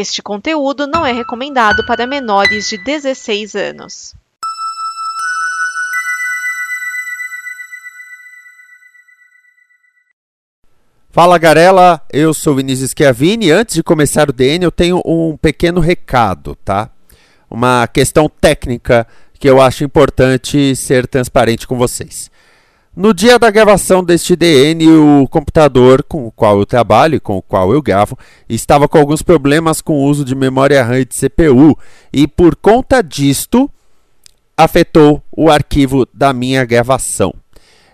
Este conteúdo não é recomendado para menores de 16 anos. Fala Garela, eu sou Vinícius Schiavini. Antes de começar o DN, eu tenho um pequeno recado, tá? Uma questão técnica que eu acho importante ser transparente com vocês. No dia da gravação deste DN, o computador com o qual eu trabalho e com o qual eu gravo estava com alguns problemas com o uso de memória RAM e de CPU, e por conta disto afetou o arquivo da minha gravação.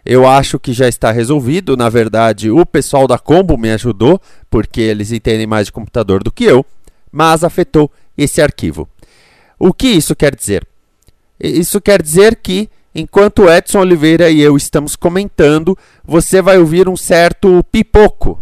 Eu acho que já está resolvido. Na verdade, o pessoal da Combo me ajudou, porque eles entendem mais de computador do que eu, mas afetou esse arquivo. O que isso quer dizer? Isso quer dizer que enquanto Edson Oliveira e eu estamos comentando, você vai ouvir um certo pipoco.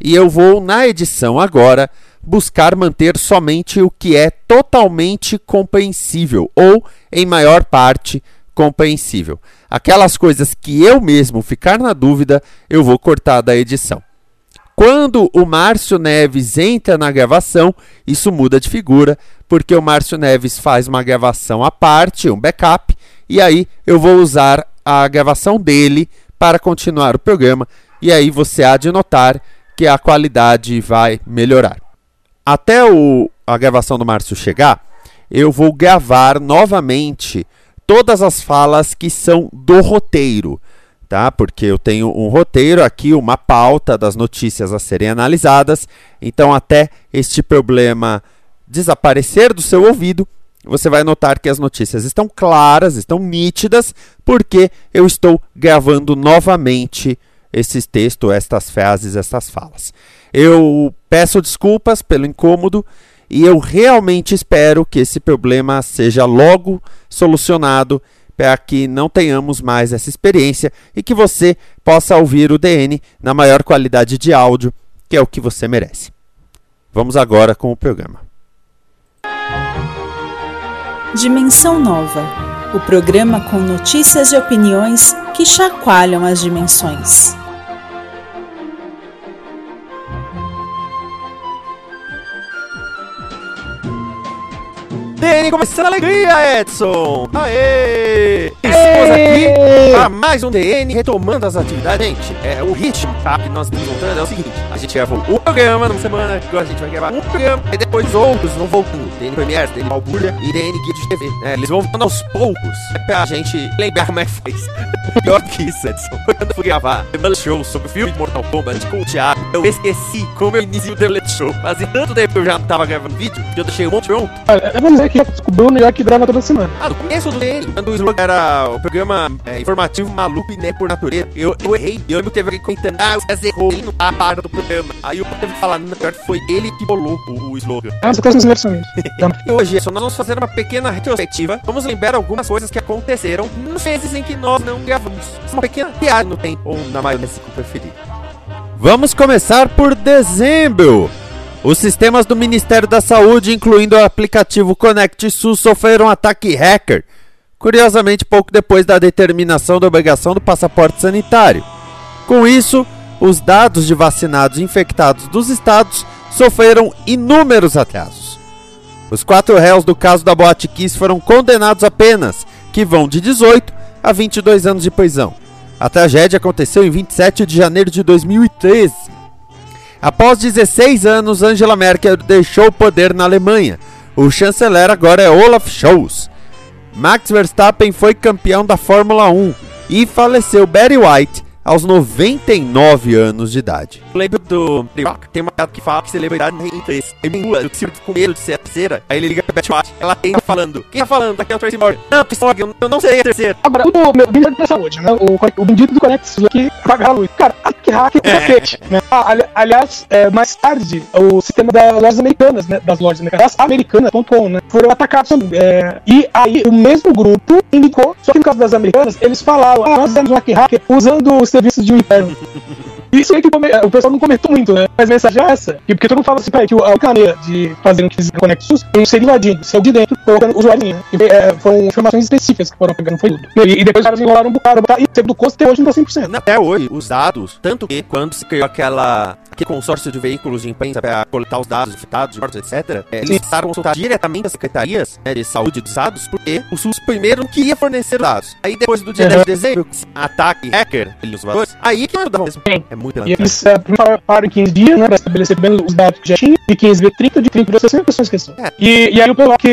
E eu vou, na edição agora, buscar manter somente o que é totalmente compreensível, ou, em maior parte, compreensível. Aquelas coisas que eu mesmo ficar na dúvida, eu vou cortar da edição. Quando o Márcio Neves entra na gravação, isso muda de figura, porque o Márcio Neves faz uma gravação à parte, um backup, e aí eu vou usar a gravação dele para continuar o programa e aí você há de notar que a qualidade vai melhorar. Até o, a gravação do Márcio chegar, eu vou gravar novamente todas as falas que são do roteiro, tá? Porque eu tenho um roteiro aqui, uma pauta das notícias a serem analisadas. Então, até este problema desaparecer do seu ouvido, você vai notar que as notícias estão claras, estão nítidas, porque eu estou gravando novamente esses textos, estas frases, estas falas. Eu peço desculpas pelo incômodo e eu realmente espero que esse problema seja logo solucionado para que não tenhamos mais essa experiência e que você possa ouvir o DN na maior qualidade de áudio, que é o que você merece. Vamos agora com o programa. Dimensão Nova o programa com notícias e opiniões que chacoalham as dimensões. DN começando a alegria, Edson! Aê! Estamos aqui para mais um DN retomando as atividades. Gente, é, o ritmo tá, que nós estamos voltando é o seguinte: a gente gravou um programa numa semana, agora a gente vai gravar um programa, e depois outros vão voltando. DN Premiere, DN Malbulha e DN Guia de TV. Né? Eles vão voltando aos poucos, é pra gente lembrar como é que fez. Pior que isso, Edson. Quando eu fui gravar o Show sobre o filme de Mortal Kombat com o Thiago, eu esqueci como eu inicio o The Show. Mas em tanto tempo eu já não tava gravando vídeo, que eu deixei um monte pronto. Olha, eu vou dizer que o Bruno já que grava toda semana. Ah, no começo DN, quando o slogan era o programa é, informativo maluco e né por natureza, eu, eu errei. Eu lembro que teve alguém comentando, ah, o César errou a parte do programa. Aí eu teve que falar, na pior foi ele que bolou o, o slogan. Ah, você tá sem versões. e hoje, só nós vamos fazer uma pequena retrospectiva. Vamos lembrar algumas coisas que aconteceram nos meses em que nós não gravamos. Uma pequena piada no tempo, ou na maionese que preferir. Vamos começar por dezembro. Os sistemas do Ministério da Saúde, incluindo o aplicativo Conect SUS, sofreram um ataque hacker. Curiosamente, pouco depois da determinação da obrigação do passaporte sanitário. Com isso, os dados de vacinados infectados dos estados sofreram inúmeros atrasos. Os quatro réus do caso da Boate Kiss foram condenados a penas, que vão de 18 a 22 anos de prisão. A tragédia aconteceu em 27 de janeiro de 2013. Após 16 anos, Angela Merkel deixou o poder na Alemanha. O chanceler agora é Olaf Scholz. Max Verstappen foi campeão da Fórmula 1 e faleceu Barry White aos 99 anos de idade. Eu lembro do Rock, tem uma piada que fala que celebridade não tem interesse. Ele engula, eu sinto com medo de ser a terceira. Aí ele liga pra Betty White, ela tem falando. Quem tá falando? Aqui é o Tracy Morgan. Não, Tracy Morgan, eu não sei a terceira. Agora, o meu bendito da saúde, né? O, o bendito do Conexus aqui apagar a luz. Cara, que hack é cacete, né? Ah, ali, aliás, é, mais tarde, o sistema das lojas americanas, né? Das lojas americanas, americanas.com, né? Foram atacados também. É, e aí, o mesmo grupo indicou, só que no caso das americanas, eles falaram, ah, nós fizemos um hack hacker usando os serviços de um inferno. Isso aí que o pessoal não comentou muito, né? Mas a mensagem é essa. E porque todo mundo fala assim, que a única maneira de fazer um que Conexus é um ser invadindo, ser de dentro, colocando o usuário. Né? E, é, foram informações específicas que foram pegando, foi tudo. E, e depois os caras enrolaram um bocado, e sempre do custo até hoje não tá 100%. Até hoje, os dados, tanto que quando se criou aquela aquele consórcio de veículos de imprensa para coletar os dados infectados, mortos, etc., é, eles passaram a consultar diretamente as secretarias né, de saúde dos estados, porque o SUS primeiro não queria fornecer dados. Aí depois do dia Uhum. 10 de dezembro, ataque hacker, eles valores, aí que não dava mesmo. Sim. É muito E eles é, pararam em 15 dias, né, pra estabelecer bem os dados que já tinha, de 15 vezes 30, de 30 vezes 60, pessoas esqueciam. É. E, e aí o pessoal que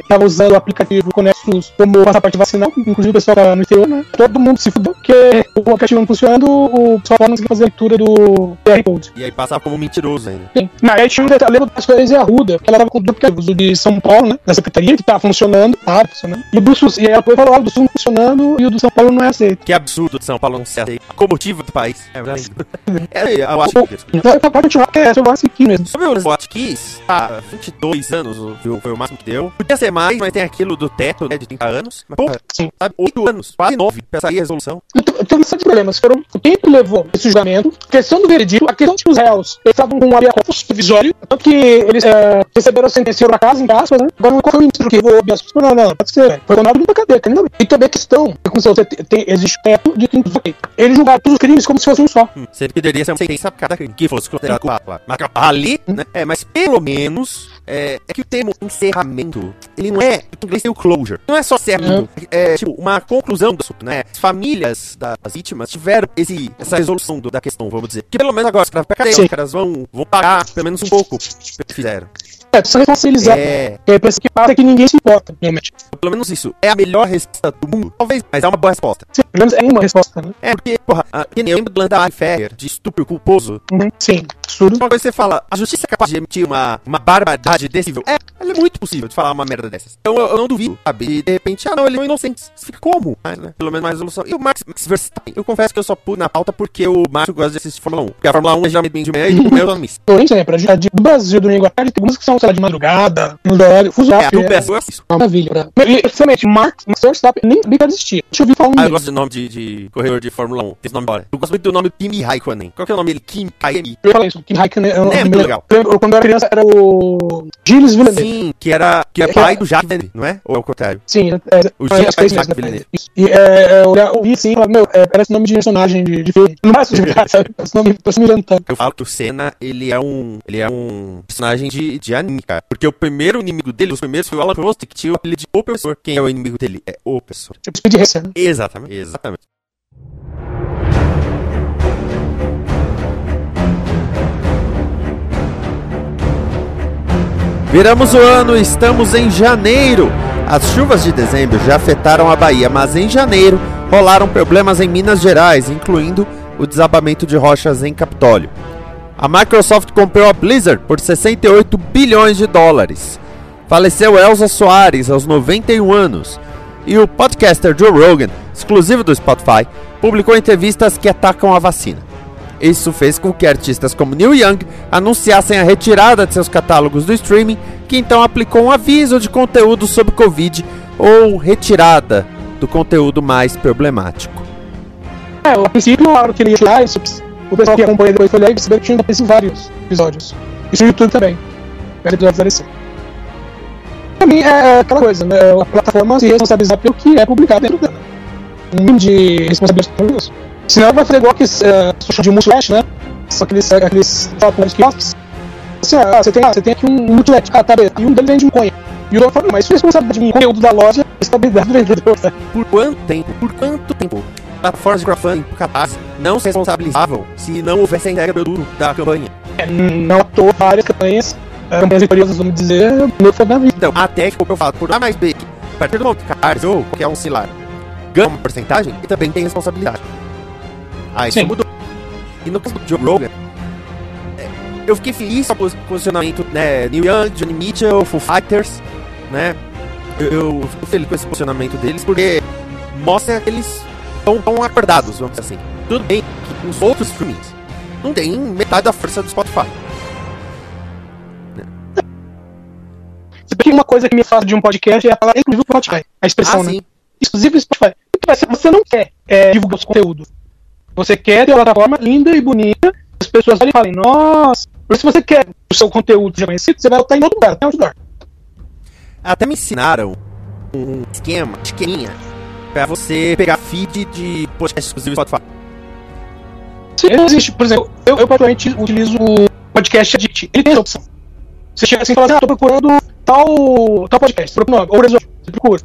estava usando o aplicativo Conexus como passaporte vacinal, inclusive o pessoal que tá no interior, né, todo mundo se fudeu, porque o aplicativo não funcionando, o pessoal não conseguia fazer a leitura do QR Code. E aí passava como mentiroso ainda. Sim. Não, aí tinha um detalhe, das coisas de Arruda, porque ela tava com aplicativos, o de São Paulo, né, da Secretaria, que tá funcionando, tá funcionando, e o do SUS, e ela falou, ah, o do SUS não funcionando, e o do São Paulo não é aceito. Que absurdo de São Paulo não ser aceito. A comotiva do país. É verdade. É, eu acho que... Então, pode continuar, que é sobre aqui mesmo. Sobre o hotkeys, tá, 22 anos o- foi, o máximo que deu. Podia ser mais, mas tem aquilo do teto, né, de 30 anos. Mas, porra, Sim. sabe, 8 anos, quase 9, pra sair a resolução. Então, então esses problemas foram o tempo levou esse julgamento, questão do veredito, a questão que os réus eles estavam com um habeas corpus provisório, tanto que eles é, receberam a sentença pra casa, em aspas, né? Agora não foi o ministro que o habeas corpus, não, não, pode ser. Foi condenado numa cadeia, ainda bem. E também a questão, é como se você te- tem, existe teto de 30 ok. Eles julgaram todos os crimes como se fosse um só. Hum, que deveria ser uma sentença pra cada crime que fosse considerado culpado. Mas ali, né, é, mas pelo menos, é, é que o termo encerramento, ele não é, em inglês tem o closure. Não é só encerramento, é tipo uma conclusão do assunto, né? As famílias das vítimas tiveram esse, essa resolução do- da questão, vamos dizer. Que pelo menos agora, os caras pra cadeia, os caras vão, vão pagar pelo menos um pouco pelo que fizeram. É, precisa responsabilizar. É, É, pensa que passa que ninguém se importa, realmente. pelo menos isso. É a melhor resposta do mundo. Talvez, mas é uma boa resposta. Sim, pelo menos é uma resposta, né? É, porque, porra, a, eu lembro do Ferrer, de estupro culposo. Uhum, sim, absurdo. Uma coisa que você fala, a justiça é capaz de emitir uma, uma barbaridade desse nível? É, ela é muito possível de falar uma merda dessas. Então eu, eu não duvido, sabe? E de repente, ah não, ele é um inocente. Você fica como? Mas, né, pelo menos mais resolução. E o Max, Max Verstappen, eu confesso que eu só pus na pauta porque o Márcio gosta de assistir Fórmula 1. Porque a Fórmula 1 é geralmente de manhã e o meu missa. Porém, né, pra gente, do Brasil, do domingo à tarde, tem algumas que são, sei lá, de madrugada, no horário, fuso É, no PS eu assisto. Maravilha. Pra... E, principalmente, Max, Max Verstappen, nem sabia que existia. Deixa eu ouvir falando Ah, eu gosto do nome de, de corredor de Fórmula 1. Esse nome embora. Eu gosto muito do nome Kimi Raikkonen. Qual que é o nome dele? Kim Kaemi. Eu ia falar isso, Kim Raikkonen é um É, muito legal. Eu quando eu era criança, era o Gilles Villeneuve. Sim, que era que é pai do Jacques Villeneuve, não é? Ou é o contrário? Sim, é, O é, Gilles acho que é isso Jacques mesmo, Villeneuve. E é, é, eu eu ouvi assim, falava, meu, é, parece nome de personagem de, de filme. Não parece de verdade, sabe? Parece nome, parece me inventando. Eu falo que o Senna, ele é um. Ele é um personagem de, de anime, cara. Porque o primeiro inimigo dele, os primeiros foi o Alan Prost, que tinha o apelido de O Professor. Quem é o inimigo dele? É o Professor. Tipo, Speed Racer, né? Exatamente. Exatamente. Viramos o ano, estamos em janeiro. As chuvas de dezembro já afetaram a Bahia, mas em janeiro rolaram problemas em Minas Gerais, incluindo o desabamento de rochas em Capitólio. A Microsoft comprou a Blizzard por 68 bilhões de dólares. Faleceu Elsa Soares aos 91 anos. E o podcaster Joe Rogan, exclusivo do Spotify, publicou entrevistas que atacam a vacina. Isso fez com que artistas como Neil Young anunciassem a retirada de seus catálogos do streaming, que então aplicou um aviso de conteúdo sobre Covid ou retirada do conteúdo mais problemático. É, a princípio, na hora que ele ia tirar isso, o pessoal que acompanha depois foi lá e percebeu que tinha aparecido vários episódios. Isso no YouTube também. Vários episódios apareceram. Pra mim, é aquela coisa, né? A plataforma se responsabilizar pelo que é publicado dentro dela. Um de responsabilidade por isso. Senão vai fazer igual que é, social de multilash, né? Só aqueles, aqueles shoppings quiosques. Assim, ah, você tem, ah, você tem aqui um multilash, ah, tá, beleza. E um deles vende maconha. E o outro fala, mas isso é responsabilidade de mim, conteúdo da loja, é responsabilidade do vendedor, sabe? Por quanto tempo? Por quanto tempo? Plataformas de crowdfunding, catarse, não se responsabilizavam se não houvesse a entrega do duro da campanha. É, não à toa, várias campanhas, é, campanhas vitoriosas, vamos dizer, meu foi da vida. Então, até que, como eu falo, por A mais B, que a partir do momento que Cars ou qualquer um similar ganha uma porcentagem, ele também tem responsabilidade. Aí isso Sim. mudou. E no caso do Joe Rogan, é, eu fiquei feliz com o pos- posicionamento, né, Neil Young, Johnny Mitchell, Foo Fighters, né, eu, eu fico feliz com esse posicionamento deles, porque mostra que eles estão tão acordados, vamos dizer assim. Tudo bem que os outros streamings não tem metade da força do Spotify. Se bem que uma coisa que me faz de um podcast é falar exclusivo pro Spotify. A expressão, Ah, né? sim. Exclusivo Spotify. Porque se Você não quer é, divulgar o seu conteúdo. Você quer ter uma plataforma linda e bonita. As pessoas olhem e falem, nossa. Porque se você quer o seu conteúdo já conhecido, você vai estar em outro lugar, até outdoor. Até me ensinaram um esquema, esqueminha, pra você pegar feed de podcast exclusivo do Spotify. Sim, não existe. Por exemplo, eu, eu particularmente utilizo o podcast Addict. Ele tem essa opção. Você chega assim e fala assim, ah, tô procurando tal, tal podcast, procura nome, ou resolve, você procura.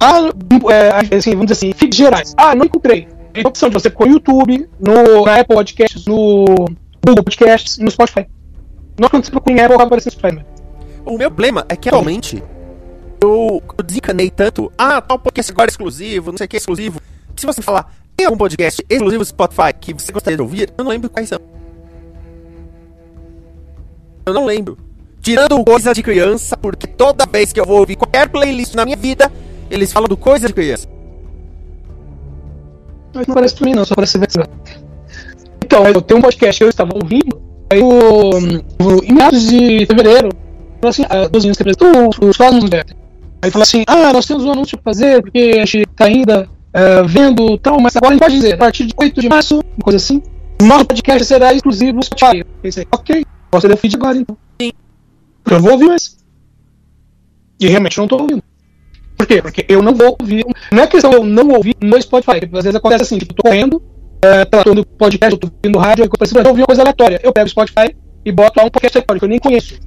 Ah, é, assim, vamos dizer assim, feeds gerais. Ah, não encontrei. Tem a opção de você pôr no YouTube, no, na Apple Podcasts, no Google Podcasts e no Spotify. Não quando você procura em Apple, acaba aparecendo Spotify. O meu problema é que atualmente eu, eu desencanei tanto. Ah, tal podcast agora é exclusivo, não sei o que é exclusivo. Se você falar, tem algum podcast exclusivo do Spotify que você gostaria de ouvir? Eu não lembro quais são. Eu não lembro. Tirando coisa de criança, porque toda vez que eu vou ouvir qualquer playlist na minha vida, eles falam do coisa de criança. Mas não parece pra mim, não, só parece ver. Então, eu tenho um podcast que eu estava ouvindo, aí o, em meados de fevereiro, falou assim, ah, dos que apresentou os fóruns Aí falou assim, ah, nós temos um anúncio pra fazer, porque a gente tá ainda uh, vendo tal, mas agora a gente pode dizer, a partir de 8 de março, uma coisa assim, nosso podcast será exclusivo no Spotify. Eu pensei, ok, posso dar o feed agora então. Sim. Eu vou ouvir mais. E realmente não tô ouvindo. Por quê? Porque eu não vou ouvir. Não é questão de eu não ouvir no Spotify. Às vezes acontece assim, tipo, tô correndo, é, tô no podcast, tô ouvindo rádio, eu preciso ouvir uma coisa aleatória. Eu pego o Spotify e boto lá um podcast aleatório que eu nem conheço.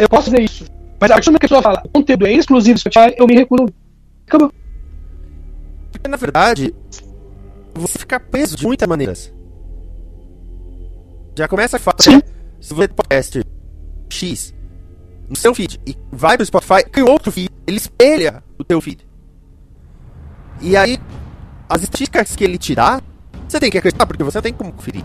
Eu posso fazer isso. Mas a partir do que a pessoa fala, o conteúdo é exclusivo do Spotify, eu me recuso. Acabou. Porque na verdade, você fica preso de muitas maneiras. Já começa a falar, Sim. se você podcast X no seu feed e vai pro Spotify, cria outro feed, ele espelha o teu feed. E aí, as estatísticas que ele tirar, você tem que acreditar, porque você tem como conferir.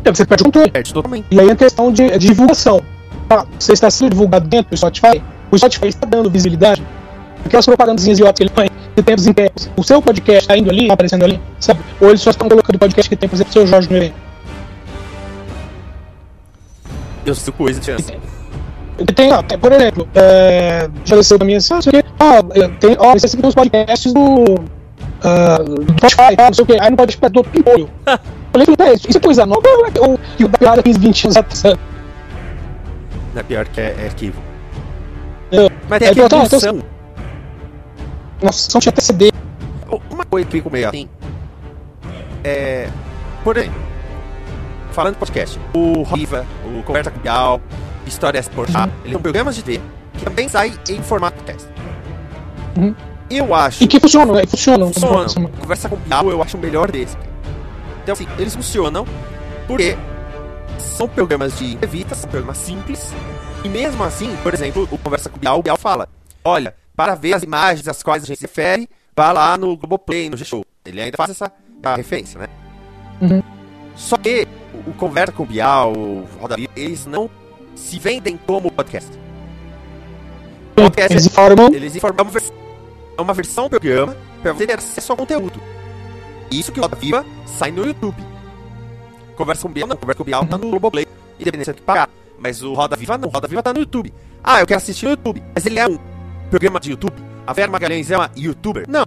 Então, você perde o controle. Perde totalmente. E aí é questão de, de divulgação. Ah, você está sendo divulgado dentro do Spotify, o Spotify está dando visibilidade. Aquelas propagandas idiotas que ele põe de tempos em tempos. O seu podcast está indo ali, tá aparecendo ali, sabe? Ou eles só estão colocando podcast que tem, por exemplo, o seu Jorge no evento. Eu sou coisa chance. Tem, ó, por exemplo, é, já desceu pra mim assim, ah, sei o quê. Ah, tem, ó, você tem os podcasts do, uh, do Spotify, tá, não sei o quê. Aí no podcast do Pimpolho. Eu falei, tá, isso é coisa nova ou que o da piada 15, 20 anos atrás? Não é pior que é, é arquivo. Eu, Mas tem é, aqui então, então, nossa, não tinha até CD. Uma coisa que fico meio assim. É. Por exemplo, falando de podcast, o Riva, o Conversa com Bial, Histórias por A, eles são programas de TV que também saem em formato podcast. Uhum. Eu acho. E que funcionam, né? Funcionam. funcionam. Conversa com Bial eu acho o melhor desse. Então, assim, eles funcionam porque são programas de entrevistas, são programas simples. E mesmo assim, por exemplo, o Conversa com Bial, o Bial fala: olha, para ver as imagens às quais a gente se refere, vá lá no Globoplay, no G-Show. Ele ainda faz essa referência, né? Uhum. Só que o, o Conversa com Bial, o Roda Viva, eles não se vendem como podcast. Podcast Eles informam. eles informam uma, é versão do programa para você ter acesso ao conteúdo. Isso que o Roda Viva sai no YouTube. Conversa com Bial não, Conversa com Bial tá no Globoplay, independente que pagar. Mas o Roda Viva não, o Roda Viva tá no YouTube. Ah, eu quero assistir no YouTube, mas ele é um programa de YouTube. A Vera Magalhães é uma youtuber? Não.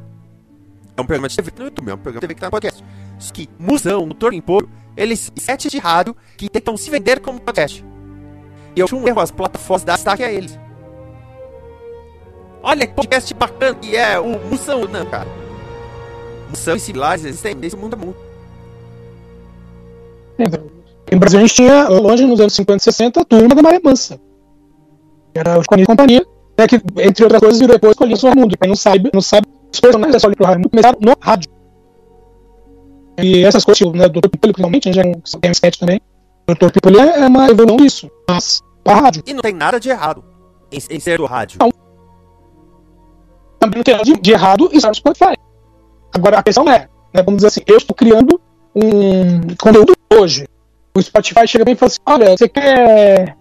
É um programa de TV no YouTube, é um programa de TV que tá no podcast. Só que Musão, no Torno Emporo, eles sete de rádio que tentam se vender como podcast. E eu acho erro as plataformas dar destaque a eles. Olha que podcast bacana que é o Musão, não, cara. Musão e similares existem nesse mundo é mundo. Em Brasil a gente tinha, longe nos anos 50 e 60, a turma da Maria Mansa. Era o e Companhia, né, que, entre outras coisas, virou depois Escolinha do Raimundo. Quem não sabe, não sabe, os personagens da Escolinha do Raimundo começaram no rádio. E essas coisas, tipo, né, Dr. Pipoli, principalmente, já é tem um sketch também. Dr. Pipoli é é uma evolução disso, mas rádio. E não tem nada de errado em, em ser do rádio. Não. Também não tem nada de, de errado em estar no Spotify. Agora, a questão é, né, vamos dizer assim, eu estou criando um conteúdo hoje. O Spotify chega bem e fala assim, olha, você quer...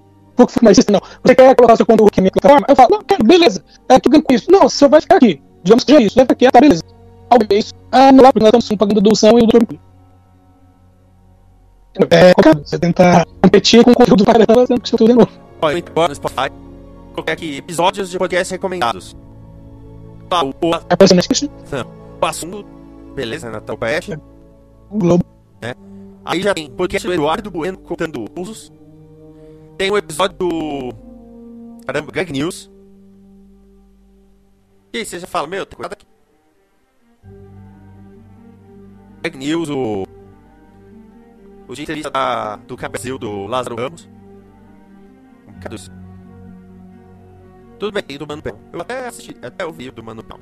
Mais isso? Não. Você quer colocar seu conteúdo aqui na minha plataforma? Eu falo, não, quero, beleza. É, tu ganha com isso. Não, você vai ficar aqui. Digamos que seja isso. Vai ficar aqui, tá, beleza. Talvez, ah, não lá, porque nós estamos pagando doação e o doutor... É complicado. Você tentar competir com o conteúdo para caramba, sendo que seu conteúdo é novo. Eu entro agora no Spotify. Coloquei aqui episódios de podcast recomendados. Tá, o, o, o assunto. Beleza, Natal Oeste. O Globo. Aí já tem podcast do Eduardo Bueno contando usos. Tem o episódio do. Caramba, Gag News. E aí você já fala, meu, tem cuidado aqui. Fake News, o. O de entrevista da, do Brasil, do Lázaro Ramos. Isso? Tudo bem, tem do Mano Pão. Eu até assisti, até ouvi do Mano Pão.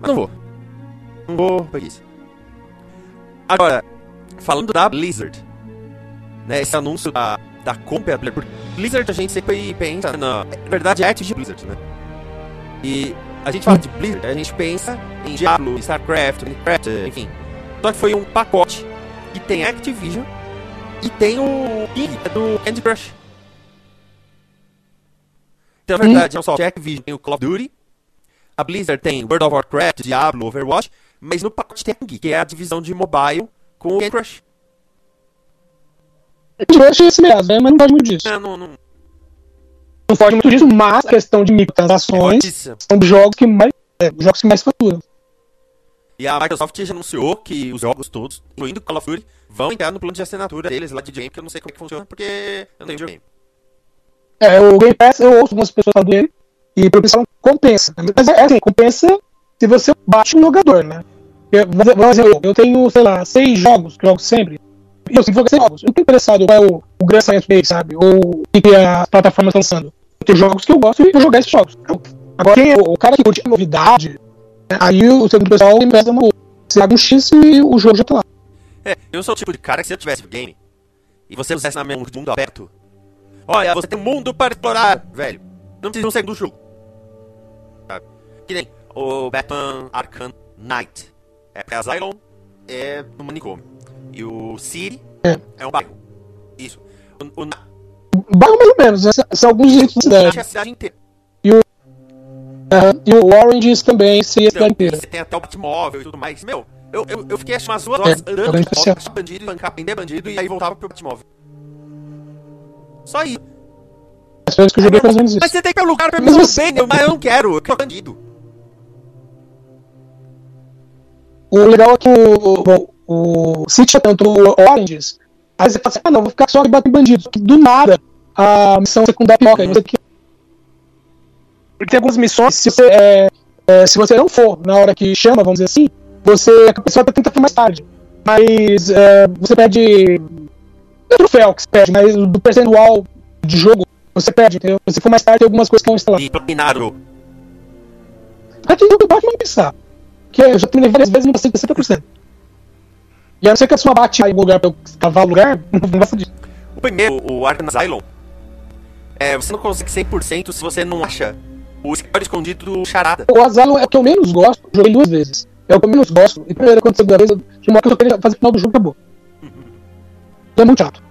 Mas não vou. Não vou, preguiça. Agora, falando da Blizzard, né, esse anúncio da, da compra da Blizzard, Blizzard a gente sempre pensa na, na verdade é Activision Blizzard, né? E a gente fala de Blizzard, a gente pensa em Diablo, StarCraft, Minecraft, enfim. Só que foi um pacote tem Activision e tem o King do Candy Crush. Então, na verdade, não só a Activision tem o Call of Duty, a Blizzard tem World of Warcraft, Diablo, Overwatch, mas no pacote tem a King, que é a divisão de mobile com o Candy Crush. Eu achei esse mesmo, né? mas não pode muito disso. É, não, não... Não pode muito disso, mas a questão de microtransações são os jogos que mais, é, os jogos que mais faturam. E a Microsoft já anunciou que os jogos todos, incluindo Call of Duty, vão entrar no plano de assinatura deles lá de game, que eu não sei como é que funciona, porque eu não tenho videogame. É, o Game Pass, eu ouço algumas pessoas falando dele, e pro pessoal compensa. Mas é assim, compensa se você bate um jogador, né? Eu, vamos dizer, eu, tenho, sei lá, seis jogos que jogo sempre. E eu sempre jogo seis jogos. Eu não tô interessado qual é o, o grande lançamento deles, sabe? Ou o que, as plataformas estão lançando. Tenho jogos que eu gosto e vou jogar esses jogos. Agora, quem é o, o cara que curte a novidade, aí o segundo pessoal pesa uma Você paga um X e o jogo já tá lá. É, eu sou o tipo de cara que se eu tivesse game e você pusesse na minha um mundo aberto, olha, você tem um mundo para explorar, velho. Não precisa de um segundo jogo. Sabe? Que nem o Batman Arkham Knight. É pra Asylum, é no manicômio. E o City É. é um bairro. Isso. O, o Bairro mais ou menos, né? são alguns jeitos de cidade. é a cidade inteira. Aham. E o Orange também seria a cidade inteira. você tem até o Batmóvel e tudo mais. Meu, eu, eu, eu fiquei acho umas duas horas É, andando de especial. achar bandido, bancar, prender bandido e aí voltava pro Batmóvel. Só isso. As vezes que eu joguei mais menos isso. Mas você tem que ter lugar pra Mas mim você- bem, eu- mas eu não quero, eu quero bandido. O legal é que o, o, o City é tanto o Oranges, aí você fala assim, ah não, vou ficar só batendo bandido. Que do nada, a missão secundária toca. Você tem que- Porque tem algumas missões, se você, é, é, se você não for na hora que chama, vamos dizer assim, você a pessoa tenta for mais tarde. Mas é, você perde. Não é troféu que você perde, mas do percentual de jogo você perde, entendeu? Se você for mais tarde, tem algumas coisas que vão instalar. E o. Aqui baixo não pensar. Que eu já terminei várias vezes e não passei de 60%. E a não ser que a sua bate aí em lugar pra eu cavar lugar, não gosta disso. O primeiro, o Arkham Asylum, é, você não consegue 100% se você não acha o escritório escondido do Charada. O Asylum é o que eu menos gosto, joguei duas vezes. É o que eu menos gosto. E primeiro, quando segunda vez, eu tinha uma hora que eu queria fazer o final do jogo e acabou. Então é muito chato.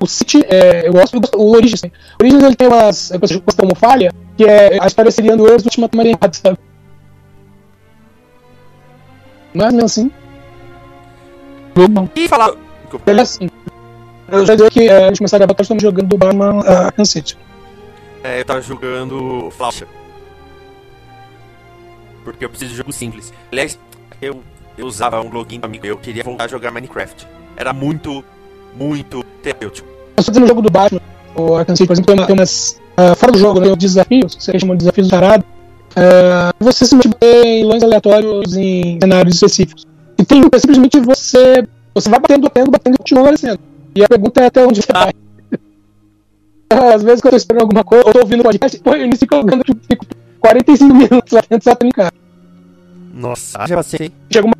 O City, é, eu gosto, gosto. O Origins, tem. O Origins ele tem umas. Eu gosto como falha, que é a história seria do Earth Ultimate Marine, sabe? Mas mesmo assim. Jogo bom. E falar. Ele é assim. Eu já disse que é, antes de começar a gravar, estamos jogando do Batman uh, City. É, eu tava jogando Flash. Porque eu preciso de jogo simples. Aliás, eu, eu usava um login amigo, eu queria voltar a jogar Minecraft. Era muito, muito terapêutico. Eu dizendo o jogo do Batman, o Arkham City, por exemplo, tem, uma, tem umas. uh, fora do jogo, né, desafios, que você chama de desafios parados. Uh, você se meter em lãs aleatórios em cenários específicos. E tem é simplesmente você. Você vai batendo, batendo, batendo e continua aparecendo. E a pergunta é até onde você vai. Às vezes, quando eu tô esperando alguma coisa, eu tô ouvindo podcast, pô, eu inicio jogando, eu fico 45 minutos lá dentro, exatamente, cara. Nossa, já passei. chega uma.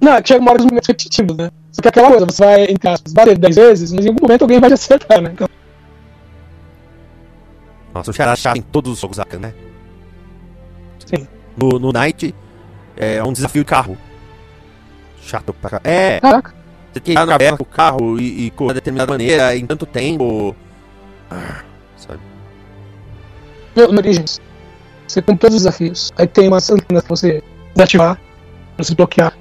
Não, chega uma hora dos momentos repetitivos, né? Só que é aquela coisa, você vai, entre aspas, bater 10 vezes, mas em algum momento alguém vai te acertar, né? Então, Nossa, o Charada chato em todos os jogos né? Sim. No, no Night, é um desafio de carro. Chato pra caralho. É, caraca. você tem que ir na caverna com o carro e, e correr de determinada maneira em tanto tempo. Ah, sabe? No, no Origins, você tem todos os desafios. Aí tem umas antenas pra você desativar, pra você bloquear.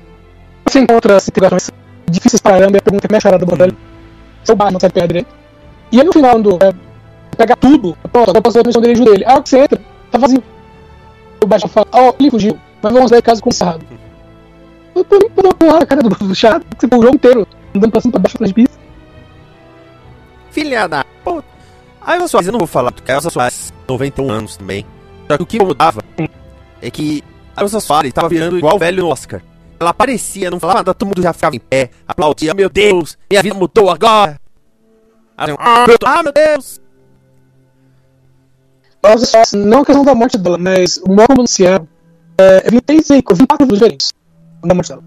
Você encontra situações difíceis pra caramba e a pergunta é como é a charada do batalha. Seu Batman sai pé direito. E aí no final do. É, pega tudo, pronto, agora posso ver a missão dele dele. A hora que você entra, tá vazio. O Batman fala, ó, ele fugiu, mas vamos dar caso com o Sarrado. Eu tô limpo uma porrada, cara, do, chato, que você foi o jogo inteiro, andando pra cima pra baixo atrás de pista. Filha da puta. A Elsa Soares, eu não vou falar, porque a Elsa Soares 91 anos também. Só que o que mudava é que a Elsa Soares tava virando igual o velho no Oscar. ela aparecia, não falava nada, todo mundo já ficava em pé, aplaudia, meu Deus, minha vida mudou agora. Ah, meu Deus! Mas só, assim, não a questão da morte dela, mas o modo como anunciaram. É, eu vi três, eu vi quatro diferentes dela.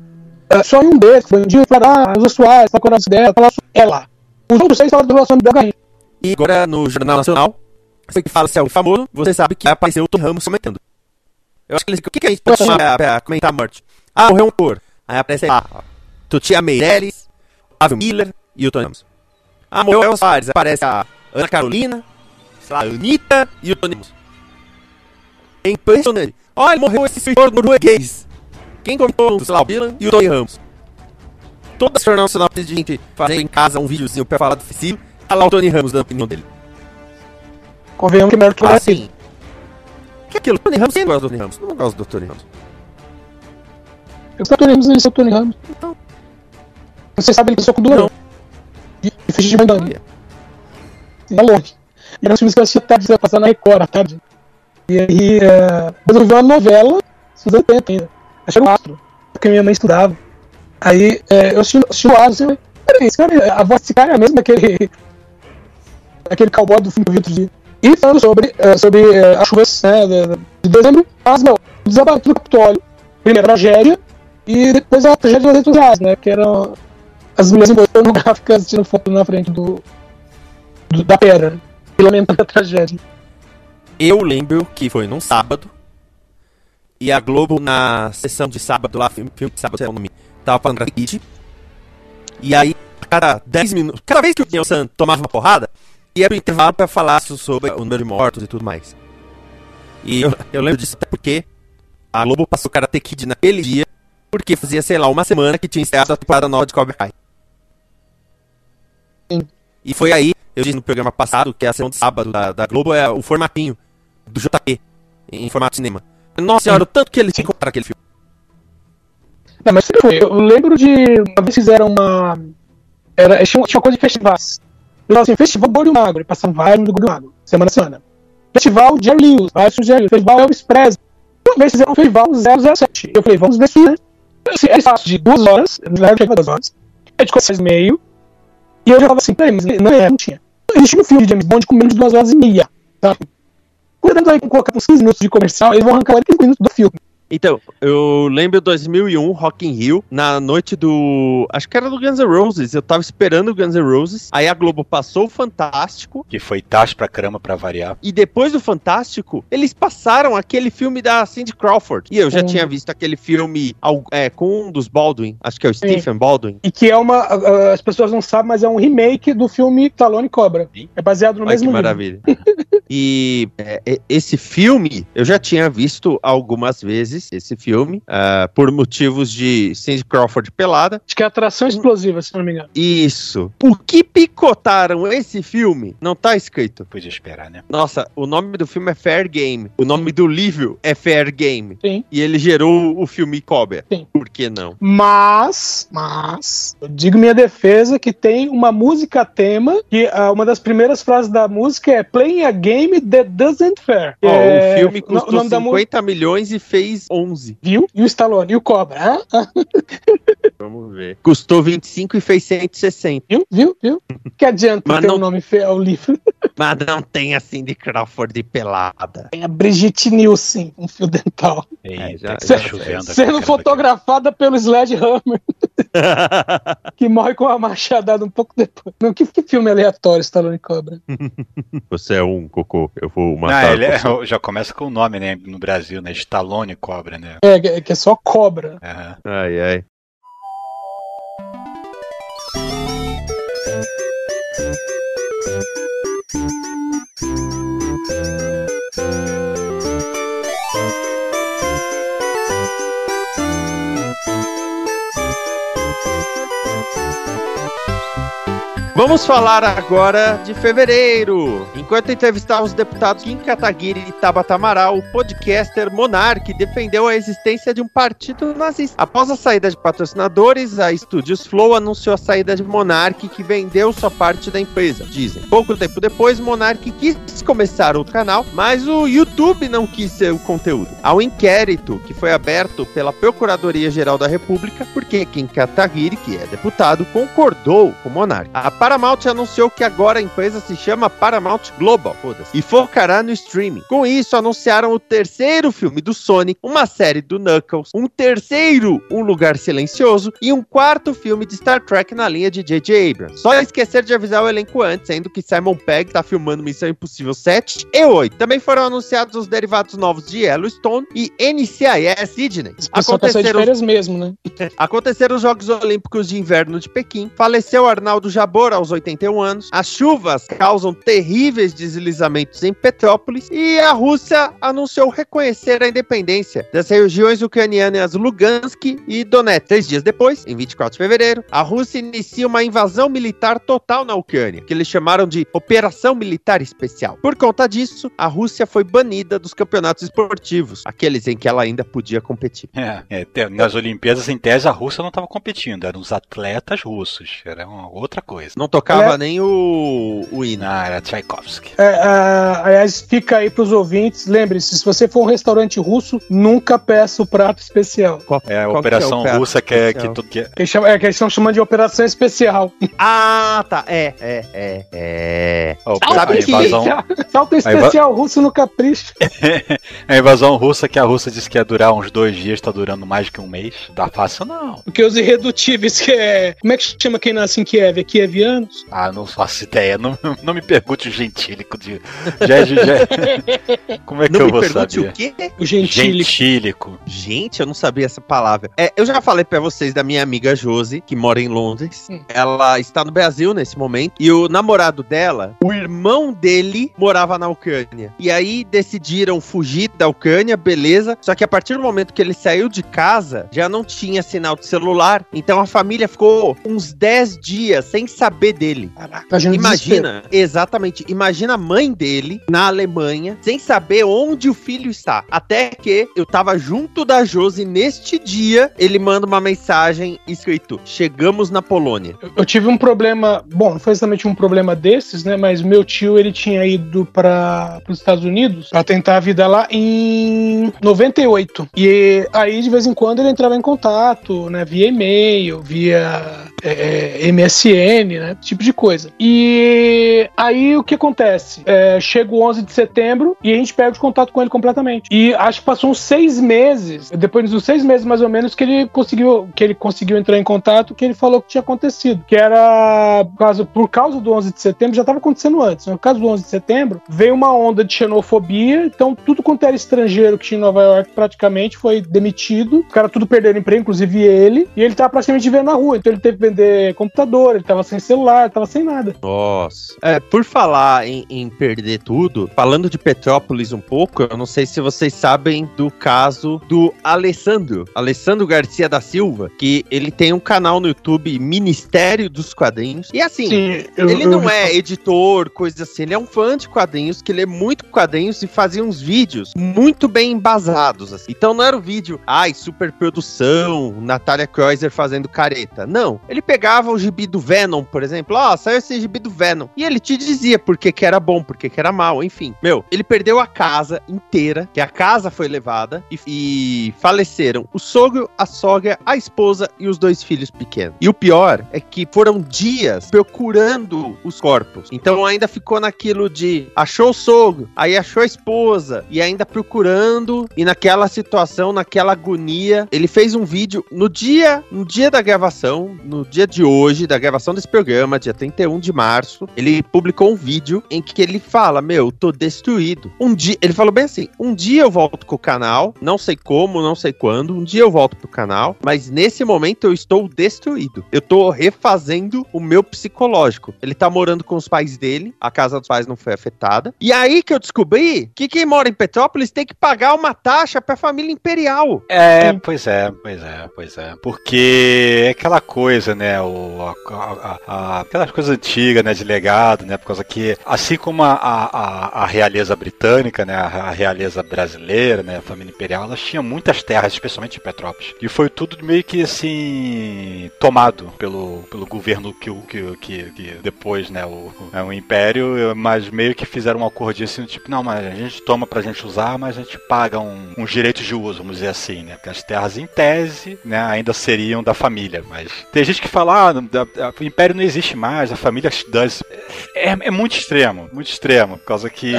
É, só em um deles, foi um dia para ah, os atuais, para a dela, ela. Os outros seis falaram do relacionamento dela E agora no Jornal Nacional, você que fala se é o famoso, você sabe que apareceu o Tom Ramos comentando. Eu acho que eles. O que, que a gente pode chamar pra, pra comentar a morte? Ah, morreu um ator. Aí aparece ah, Tutia Meirelles, Ávio Miller e o Tony Ramos. Ah, morreu Elvis Soares. Aparece a Ana Carolina, sei lá, a Anitta e o Tony Ramos. É impressionante. Olha, morreu esse escritor norueguês. Quem comentou, sei lá, o Dylan e o Tony Ramos. Toda a Jornal Nacional de gente fazendo em casa um videozinho pra falar do suicídio. Tá lá o Tony Ramos dando a opinião dele. Convenhamos que é melhor que o Ah, Brasil. sim. Que aquilo? Tony Ramos? Quem gosta do Tony Ramos? Eu não gosto do Tony Ramos. Eu sou o Tony Ramos, ele é o Tony Ramos. Então. Você sabe ele que eu sou com durão. E e fez de bandana. Tá longe. E eram os filmes que eu assistia tarde, ia passar na Record à tarde. E aí, é... depois eu vi uma novela, dos anos 80 ainda. Achei o Astro, porque minha mãe estudava. Aí, é, eu assisti, assisti o Astro, assim, peraí, esse cara, a voz desse cara é a mesma daquele, aquele cowboy do filme que eu vi outro dia. E falando sobre, é, sobre é, as chuvas né, de, de dezembro, mas não, o desabamento do Capitólio, primeiro a tragédia, e depois a tragédia das redes né, que eram as mulheres pornográficas tirando foto na frente do, do- da pedra, e lamentando a tragédia. Eu lembro que foi num sábado. E a Globo, na sessão de sábado lá, filme, filme de sábado, sei lá o nome, tava falando Kid. E aí, a cada 10 minutos, cada vez que o Nelson tomava uma porrada, ia pro intervalo pra falar so- sobre o número de mortos e tudo mais. E eu, eu lembro disso até porque a Globo passou Karate Kid naquele dia, porque fazia, sei lá, uma semana que tinha estreado a temporada nova de Cobra Kai. Sim. E foi aí, eu disse no programa passado, que a sessão de sábado da, da Globo é o formatinho do JP, em formato de cinema. Nossa senhora, o tanto que eles encontraram aquele filme. Não, mas. Eu lembro de. Uma vez fizeram uma. Era, tinha, uma- tinha uma coisa de festivais. Falava assim, Festival Gordo e Magro. E passavam vários do Gordo e Magro, semana a semana. Festival Jerry Lewis, vários do Jerry Lewis. Festival Elvis Presley. Uma vez fizeram um festival 007. Eu falei, vamos ver se. Assim, é espaço de duas horas. Na verdade, chegava duas horas. É de coisa meio. E eu já tava assim, peraí, mas não é, não tinha. Existia um filme de James Bond com menos de duas horas e meia. Sabe? Cuidado aí com colocar uns 15 minutos de comercial, eles vão arrancar 45 minutos do filme. Então, eu lembro 2001, Rock in Rio, na noite do. Acho que era do Guns N' Roses. Eu tava esperando o Guns N' Roses. Aí a Globo passou o Fantástico. Que foi taxa pra caramba pra variar. E depois do Fantástico, eles passaram aquele filme da Cindy Crawford. E eu já Hum. tinha visto aquele filme é, com um dos Baldwin. Acho que é o Stephen Baldwin. E que é uma. a- As pessoas não sabem, mas é um remake do filme Stallone e Cobra. Sim. É baseado no Olha que mesmo livro. maravilha. e é, esse filme, eu já tinha visto algumas vezes, esse filme, ah, por motivos de Cindy Crawford pelada. Acho que é atração explosiva, se não me engano. Isso. Por que picotaram esse filme? Não tá escrito. Podia esperar, né? Nossa, o nome do filme é Fair Game. O nome do livro é Fair Game. Sim. E ele gerou o filme Cobra. Sim. Por que não? Mas, mas, eu digo minha defesa que tem uma música tema que ah, uma das primeiras frases da música é Playing a game that doesn't fair. Ó, É, o filme custou música, 50 milhões e fez 11. viu? E o Stallone, e o Cobra? Hã? Vamos ver. Custou 25 e fez 160. viu? Viu? Viu? Que adianta Mas ter não- um nome feio ao livro? Mas não tem a Cindy Crawford pelada. Tem a Brigitte Nielsen, um fio dental. Já- tá já- chovendo. aqui, Sendo cara, fotografada pelo Sledgehammer, que morre com uma machadada um pouco depois. Não, que, que filme aleatório, Stallone Cobra? Você é um cocô, eu vou matar ele é- já começa com o nome, né? No Brasil, né? Stallone Cobra, né? É, que- é só cobra. Aham. Ai, ai. Vamos falar agora de fevereiro. Enquanto entrevistava os deputados Kim Kataguiri e Tabata Amaral, o podcaster Monark defendeu a existência de um partido nazista. Após a saída de patrocinadores, a Studios Flow anunciou a saída de Monark, que vendeu sua parte da empresa, dizem. Pouco tempo depois, Monark quis começaram o canal, mas o YouTube não quis ser o conteúdo. Há um inquérito que foi aberto pela Procuradoria-Geral da República, porque Kim Kataguiri, que é deputado, concordou com o Monark. A Paramount anunciou que agora a empresa se chama Paramount Global, e focará no streaming. Com isso, anunciaram o terceiro filme do Sonic, uma série do Knuckles, um terceiro Um Lugar Silencioso e um quarto filme de Star Trek na linha de J.J. Abrams. Só esquecer de avisar o elenco antes, sendo que Simon Pegg tá filmando Missão Impossível 7 e 8. Também foram anunciados os derivados novos de Yellowstone e NCIS Sydney. De Aconteceram férias mesmo, né? Aconteceram os Jogos Olímpicos de Inverno de Pequim. Faleceu Arnaldo Jabor aos 81 anos. As chuvas causam terríveis deslizamentos em Petrópolis. E a Rússia anunciou reconhecer a independência das regiões ucranianas Lugansk e Donetsk. Três dias depois, em 24 de fevereiro, a Rússia inicia uma invasão militar total na Ucrânia, que eles chamaram de Operação Militar Especial. Por conta disso, a Rússia foi banida dos campeonatos esportivos, aqueles em que ela ainda podia competir. É, é, nas Olimpíadas, em tese, a Rússia não estava competindo, eram os atletas russos, era uma outra coisa. Não tocava É. nem o, o hino. Não, era Tchaikovsky. É, ah, aliás, fica aí pros ouvintes. Lembre-se, se você for um restaurante russo, nunca peça o prato especial. Qual- É a que Operação o prato Russa que é que tudo que é. Que eles chamam, é, que eles estão chamando de operação especial. Ah, tá. É, é, é, é. a, Sabe a que- invasão, Salto especial russo no capricho. a invasão russa que a Rússia disse que ia durar uns dois dias, tá durando mais que um mês. Tá fácil não. Porque os irredutíveis, que é. Como é que chama quem nasce em Kiev? É Kievianos? Ah, não faço ideia. Não, não me pergunte o gentílico de. Já, já, como é que Não eu me vou pergunte saber? o quê? O gentílico. Gentílico. Gente, eu não sabia essa palavra. É, eu já falei pra vocês da minha amiga Josi, que mora em Londres. Hum. Ela está no Brasil nesse momento. E o namorado dela, o irmão dele, morava na Ucrânia. E aí decidiram fugir da Ucrânia, beleza. Só que a partir do momento que ele saiu de casa, já não tinha sinal de celular. Então a família ficou uns 10 dias sem saber dele. Caraca, gente Imagina, exatamente, imagina a mãe dele na Alemanha, sem saber onde o filho está. Até que eu tava junto da Josi neste dia, ele manda uma mensagem escrito: Chegamos na Polônia. Eu- Eu tive um problema, bom, não foi exatamente um problema desses, né? Mas meu tio ele tinha ido para os Estados Unidos para tentar a vida lá em 98. E aí de vez em quando ele entrava em contato, né? Via e-mail, via é, é, MSN, né? Esse tipo de coisa. E aí o que acontece? É, chega o 11 de setembro e a gente perde o contato com ele completamente. E acho que passou uns seis meses, depois dos seis meses mais ou menos, que ele conseguiu, que ele conseguiu entrar em contato, que ele falou que tinha acontecido. Que era por causa, por causa do 11 de setembro, já estava acontecendo antes. No caso do 11 de setembro, veio uma onda de xenofobia, então tudo quanto era estrangeiro que tinha em Nova York praticamente foi demitido. Os caras tudo perderam emprego, inclusive ele. E ele tava praticamente vivendo na rua, então ele teve vender computador, ele tava sem celular, tava sem nada. Nossa. É, por falar em, em perder tudo, falando de Petrópolis um pouco, eu não sei se vocês sabem do caso do Alessandro, Alessandro Garcia da Silva, que ele tem um canal no YouTube Ministério dos Quadrinhos. E assim, eu- Ele eu- não é editor, coisa assim. Ele é um fã de quadrinhos, que lê muito quadrinhos e fazia uns vídeos muito bem embasados. Assim. Então não era o vídeo, ai, superprodução, Natália Kreuzer fazendo careta. Não. Ele pegava o gibi do Venom, por exemplo. Ó, saiu esse gibi do Venom. E ele te dizia por que, que era bom, por que, que era mal, enfim. Meu, ele perdeu a casa inteira, que a casa foi levada e, e faleceram o sogro, a sogra, a esposa e os dois filhos pequenos. E o pior é que foram dias procurando os corpos. Então ainda ficou naquilo de achou o sogro, aí achou a esposa e ainda procurando e naquela situação, naquela agonia, ele fez um vídeo no dia, no dia da gravação, no dia de hoje da gravação desse programa, dia 31 de março, ele publicou um vídeo em que ele fala: "Meu, tô destruído". Um dia, ele falou bem assim: "Um dia eu volto com o canal, não sei como, não sei quando, um dia eu volto pro canal, mas nesse momento eu estou destruído. Eu tô refazendo o meu psicológico. Ele tá morando com os pais dele, a casa dos pais não foi afetada. E aí que eu descobri que quem mora em Petrópolis tem que pagar uma taxa pra família imperial. É, pois é, pois é, pois é. Porque é aquela coisa, né? O, a, a, a, aquelas coisas antigas, né? De legado, né? Por causa que, assim como a, a, a realeza britânica, né? A, realeza brasileira, né? A família imperial, elas tinham muitas terras, especialmente em Petrópolis. E foi tudo meio que assim tomado pelo, pelo governo que, que, que, que depois, né? O, é o império, mas meio que fizeram um acordinho assim, tipo, não, mas a gente toma pra gente usar, mas a gente paga um, uns direitos de uso, vamos dizer assim, né? Porque as terras, em tese, né, ainda seriam da família. Mas tem gente que fala, ah, o império não existe mais, a família das. É, é muito extremo, muito extremo, por causa que.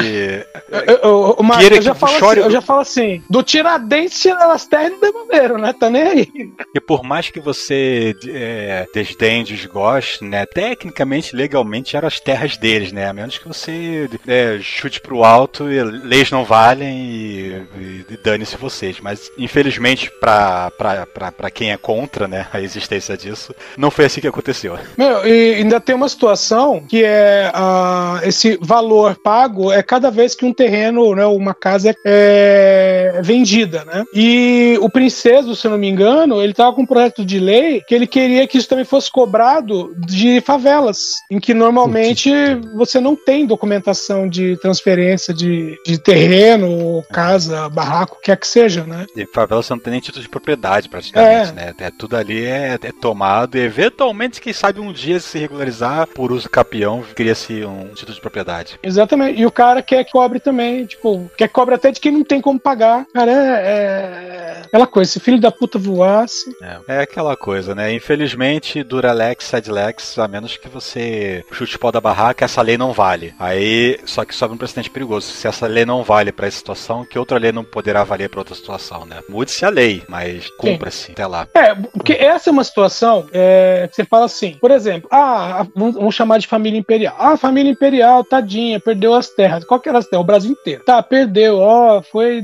eu, eu, mas eu, já falo assim, eu já falo assim: do Tiradentes elas terras não devolveram, né? Tá nem aí. E por mais que você é, desdenhe, desgoste, né? Tecnicamente, legalmente, eram as terras deles, né? A menos que você é, chute pro alto e leis não valem e, e, e dane-se vocês. Mas, infelizmente, pra, pra, pra, pra quem é contra, né, a existência disso, não foi assim que aconteceu. Meu, e ainda tem uma situação que é uh, esse valor pago é cada vez que um terreno, né, uma casa é vendida, né? E o Princeso, se não me engano, ele tava com um projeto de lei que ele queria que isso também fosse cobrado de favelas, em que normalmente você não tem documentação de transferência de, de terreno, casa, barraco, quer que seja, né? E favela você não tem nem título de propriedade, praticamente, é. né? É, tudo ali é, é, tomado e eventualmente, quem sabe um dia se regularizar por uso capião, cria-se um título de propriedade. Exatamente. E o cara quer que cobre também, tipo, quer que cobre até de quem não tem como pagar. Cara, é, é aquela coisa, se filho da puta voasse. É, é aquela coisa, né? Infelizmente, Duralex, Sedlex, a menos que você chute o pau da barraca, essa lei não vale. Aí, só que sobe um precedente perigoso. Se essa lei não vale para essa situação, que outra lei não poderá valer para outra situação, né? Mude-se a lei, mas cumpra-se até lá. É, porque essa é uma situação é, que você fala assim, por exemplo, ah, vamos chamar de família imperial. Ah, família imperial, tadinha, perdeu as terras. Qual que era as terras? O Brasil inteiro. Tá, perdeu, ó, foi,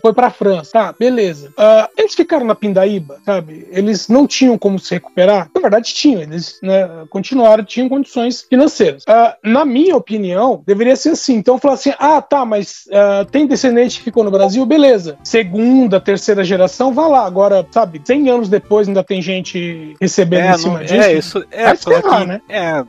foi pra França. Tá, beleza. Uh, eles ficaram na Pindaíba, sabe? Eles não tinham como se recuperar. Na verdade, tinham. Eles né, continuaram, tinham condições financeiras. Uh, na minha opinião, deveria ser assim. Então, falar assim, ah, tá, mas uh, tem descendente que ficou no Brasil, beleza. Segunda, terceira geração, vá lá. Agora, sabe, 100 anos depois ainda tem gente recebendo é, em cima não, disso. É, isso é, é que, né? É,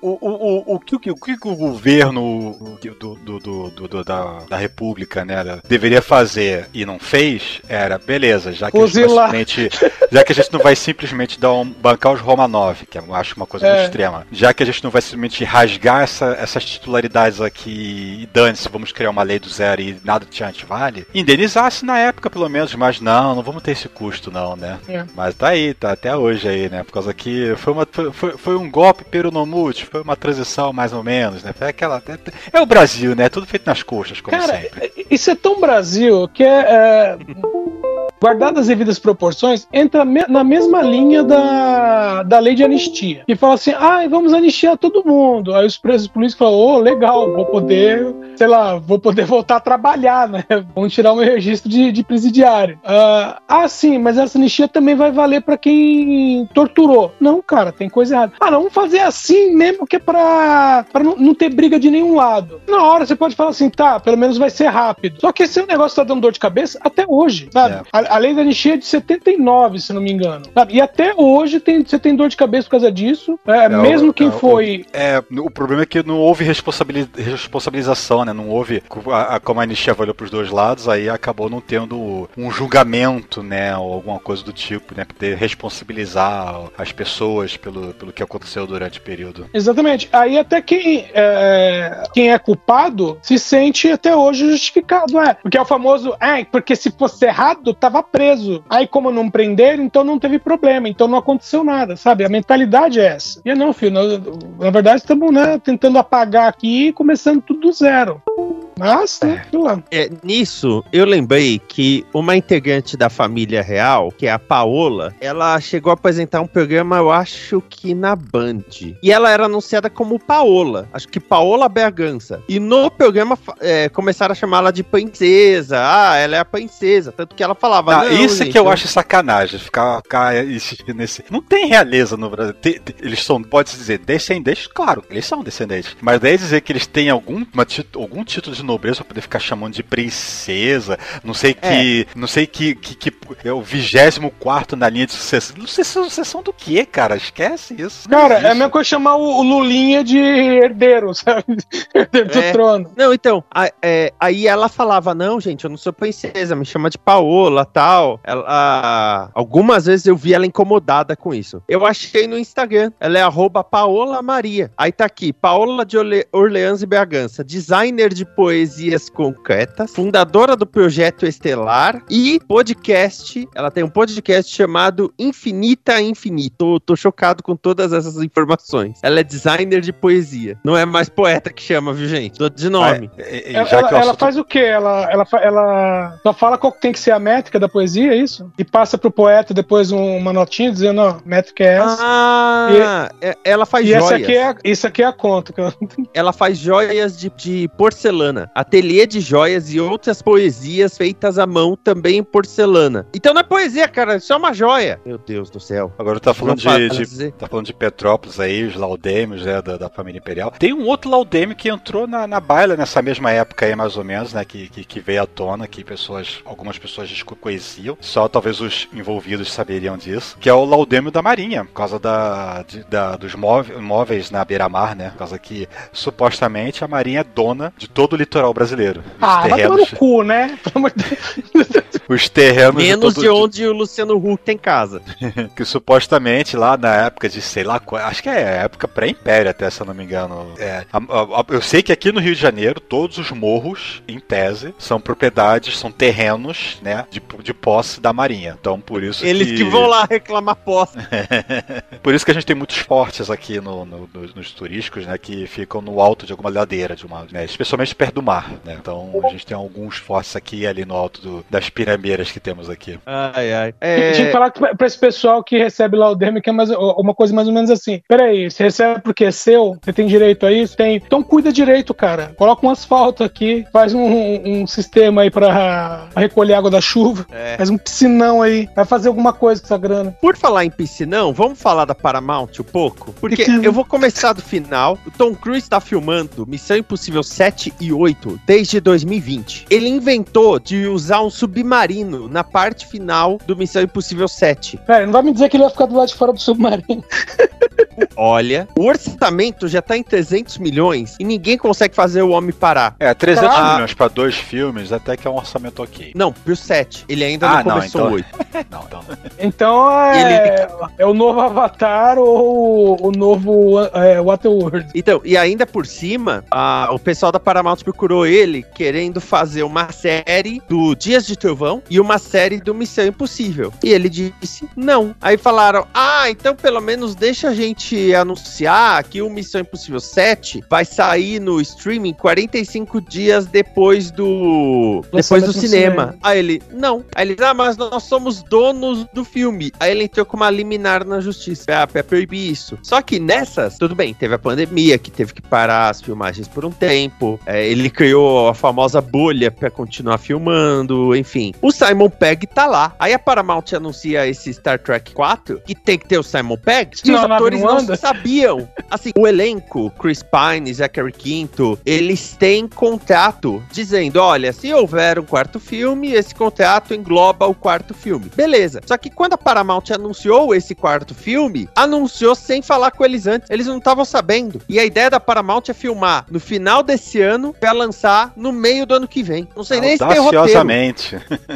o, o, o, que, o, que o governo do, do, do, da, da República, né, deveria fazer e não fez, era, beleza, já que, a gente, simplesmente, já que a gente não vai simplesmente dar um, bancar os Romanov, que eu acho uma coisa é. muito extrema, já que a gente não vai simplesmente rasgar essa, essas titularidades aqui e dane-se, vamos criar uma lei do zero e nada de antivale, indenizasse na época, pelo menos, mas não, não vamos ter esse custo, não, né? É. Mas tá aí, tá até hoje aí, né? Por causa que foi, uma, foi, foi um golpe peronomute, foi uma transição mais ou menos, né? Foi aquela. É, é o Brasil, né? Tudo feito nas coxas, como Cara, sempre. Isso é tão Brasil que é, é guardadas as devidas proporções, entra na mesma linha da, da lei de anistia. Que fala assim: ah, vamos anistiar todo mundo. Aí os presos políticos falam: ô, oh, legal, vou poder, sei lá, vou poder voltar a trabalhar, né? Vamos tirar o meu registro de, de presidiário. Uh, ah, sim, mas essa anistia também vai valer para quem torturou. Não, cara, tem coisa errada. Ah, não, vamos fazer assim mesmo que é pra, pra não, não ter briga de nenhum lado. Na hora você pode falar assim, tá, pelo menos vai ser rápido. Só que esse negócio tá dando dor de cabeça até hoje, sabe? É. A, a, lei da anistia é de 79, se não me engano. E até hoje tem, você tem dor de cabeça por causa disso. É, mesmo quem foi. O, é, o problema é que não houve responsabilização, né? Não houve. A, a, como a anistia valeu pros dois lados, aí acabou não tendo um julgamento, né? Ou alguma coisa do tipo, né? Poder responsabilizar as pessoas pelo, pelo que aconteceu durante o período. Exatamente. Aí até quem é, quem é culpado se sente até hoje justificado, é. Porque é o famoso, é, porque se fosse errado, tava preso. Aí, como não prenderam, então não teve problema, então não aconteceu nada, sabe? A mentalidade é essa. E não, filho, na, na verdade estamos né, tentando apagar aqui e começando tudo do zero. Mas, né, é, nisso, eu lembrei que uma integrante da família real, que é a Paola, ela chegou a apresentar um programa, eu acho que na Band. E ela era anunciada como Paola, acho que Paola Bergança. E no programa é, começaram a chamá-la de princesa. Ah, ela é a princesa. Tanto que ela falava. Ah, isso é que eu acho sacanagem, ficar, ficar insistindo nesse. Não tem realeza no Brasil. Tem, eles são, pode-se dizer, descendentes, claro, eles são descendentes. Mas daí dizer que eles têm algum, uma, algum título de nobreza pra poder ficar chamando de princesa. Não sei que. Não sei que, que, que é o 24 na linha de sucessão. Não sei se é sucessão do que, cara? Esquece isso. Cara, é a mesma coisa chamar o, o Lulinha de herdeiro, sabe? herdeiro do É. trono. Não, então, a- é, aí ela falava, não, gente, eu não sou princesa, me chama de Paola, tal. Ela, algumas vezes eu vi ela incomodada com isso. Eu achei no Instagram, ela é arroba Paola Maria. Aí tá aqui, Paola de Orle- Orleans e Bragança, designer de poesias concretas, fundadora do Projeto Estelar e podcast, ela tem um podcast chamado Infinita Infinito. Tô, tô chocado com todas essas informações. Ela é designer de poesia, não é mais poeta que chama, viu, gente? Tô de nome. E- e- e Ela, já que o ela assunto- faz o quê? Ela, ela, ela só fala qual tem que ser a métrica da poesia, é isso? E passa pro poeta depois um- uma notinha dizendo, ó, métrica é essa. Ah, é- ela faz e essa joias. aqui é, isso aqui é a conta. que eu- Ela faz joias de, de porcelana. Ateliê de joias e outras poesias feitas à mão também em porcelana. Então não é poesia, cara, isso é uma joia. Meu Deus do céu. Agora tá falando de, de-. Tá falando de Petrópolis aí, os laudêmios, né, da, da família imperial. Tem um outro laudêmio que entrou na, na baila nessa mesma época aí, mais ou menos, né, que, que, que veio à tona, que pessoas, algumas pessoas desconheciam, só talvez os envolvidos saberiam disso, que é o laudêmio da Marinha, por causa da, de- da- dos móveis, móveis na beira-mar, né, por causa que, supostamente, a Marinha é dona de todo o litoral brasileiro. Os Ah, vai tomar no cu, né? De os terrenos Menos todo- de onde o Luciano Huck tem casa. que supostamente lá na época de, sei lá, acho que é época pré-império até, se eu não me engano. É, a- a- eu sei que aqui no Rio de Janeiro, todos os morros, em tese, são propriedades, são terrenos, né, de, de posse da Marinha. Então, por isso Eles que vão lá reclamar posse. Por isso que a gente tem muitos fortes aqui no, no- nos, nos turísticos, né, que ficam no alto de alguma ladeira, de uma, né, especialmente perto do mar, né. Então, a gente tem alguns fortes aqui ali no alto do- das pirameiras que temos aqui. Ai, ai. Tinha que É, falar pra, esse pessoal que recebe lá o demo, que é mais, uma coisa mais ou menos assim. Peraí, você recebe porque é seu? Você tem direito a isso? Tem. Então cuida direito, cara. Coloca um asfalto aqui, faz um, um- um sistema aí pra, recolher água da chuva, é. faz um piscinão aí, vai fazer alguma coisa com essa grana. Por falar em piscinão, vamos falar da Paramount um pouco? Porque eu vou começar do final. O Tom Cruise tá filmando Missão Impossível 7 e 8 desde 2020. Ele inventou de usar um submarino na parte final do Missão Impossível 7. Pera, não vai me dizer que ele vai ficar do lado de fora do submarino. Olha, o orçamento já tá em 300 milhões e ninguém consegue fazer o homem parar. É, 300 Ah. milhões pra dois filmes, até que é um orçamento ok. Não, pro 7. Ele ainda Ah, não não, começou então- o 8. Não, então. Então é, é o novo Avatar ou o novo é, Waterworld. Então, e ainda por cima, a- o pessoal da Paramount procurou ele querendo fazer uma série do Dias de Trovão e uma série do Missão Impossível. E ele disse não. Aí falaram: ah, então pelo menos deixa a gente anunciar que o Missão Impossível 7 vai sair no streaming 45 dias depois do. depois do cinema. cinema. Aí ele, não. Aí ele, ah, mas nós somos donos do filme. Aí ele entrou com uma liminar na justiça pra, pra proibir isso. Só que nessas, tudo bem, teve a pandemia que teve que parar as filmagens por um tempo. É, ele criou a famosa bolha pra continuar filmando, enfim. O Simon Pegg tá lá. Aí a Paramount anuncia esse Star Trek 4 que tem que ter o Simon Pegg. E os atores não não sabiam. Assim, o elenco, Chris Pine, Zachary Quinto, eles têm contrato dizendo: olha, se houver um quarto filme, esse contrato engloba o quarto filme. Beleza. Só que quando a Paramount anunciou esse quarto filme, anunciou sem falar com eles antes. Eles não estavam sabendo. E a ideia da Paramount é filmar no final desse ano pra lançar no meio do ano que vem. Não sei nem se tem roteiro.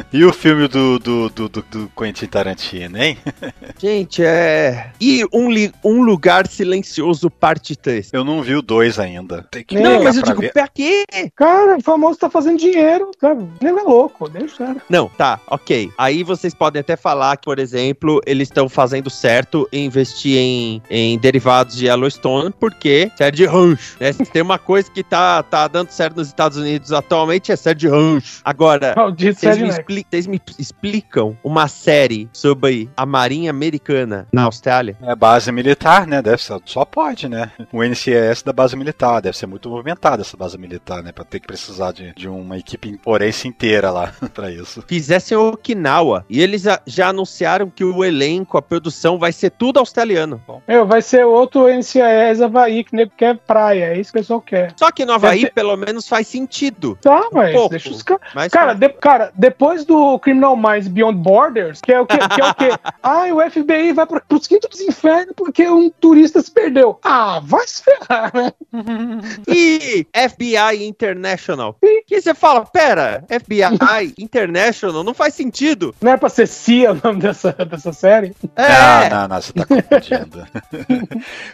E o filme do, do, do, do, do Quentin Tarantino, hein? Gente, é. E um, li- um lugar silencioso, parte 3. Eu não vi o 2 ainda. Tem que Não, mas eu digo, ver. pra quê? Cara, o famoso tá fazendo dinheiro, sabe? Ele é louco, deixa o cara. Não, tá, ok. Aí vocês podem até falar que, por exemplo, eles estão fazendo certo em investir em, em derivados de Yellowstone, porque série de rancho. Né? Se tem uma coisa que tá, tá dando certo nos Estados Unidos atualmente, é série de rancho. Agora, Maldito Nex. Expli- vocês me explicam uma série sobre a Marinha Americana na Austrália? É base militar, né? Deve ser, só pode, né? O NCIS da base militar, deve ser muito movimentada essa base militar, né? Pra ter que precisar de, de uma equipe forense inteira lá pra isso. Fizessem Okinawa. E eles já anunciaram que o elenco, a produção, vai ser tudo australiano. Bom. Meu, vai ser outro NCAS Havaí, que nego quer praia. É isso que o pessoal quer. Só que no Havaí, Deve pelo menos, faz sentido. Tá, mas pouco. deixa os caras. Cara, de- cara, depois do Criminal Minds Beyond Borders, que é o que, que é o quê? Ah, o FBI vai pro, pros quintos dos infernos porque um turista se perdeu. Ah, vai se ferrar, né? E FBI International. Que você fala, pera, FBI International não faz sentido. Não é pra ser CIA o nome dessa, dessa série? É. Não, não, não, você tá confundindo.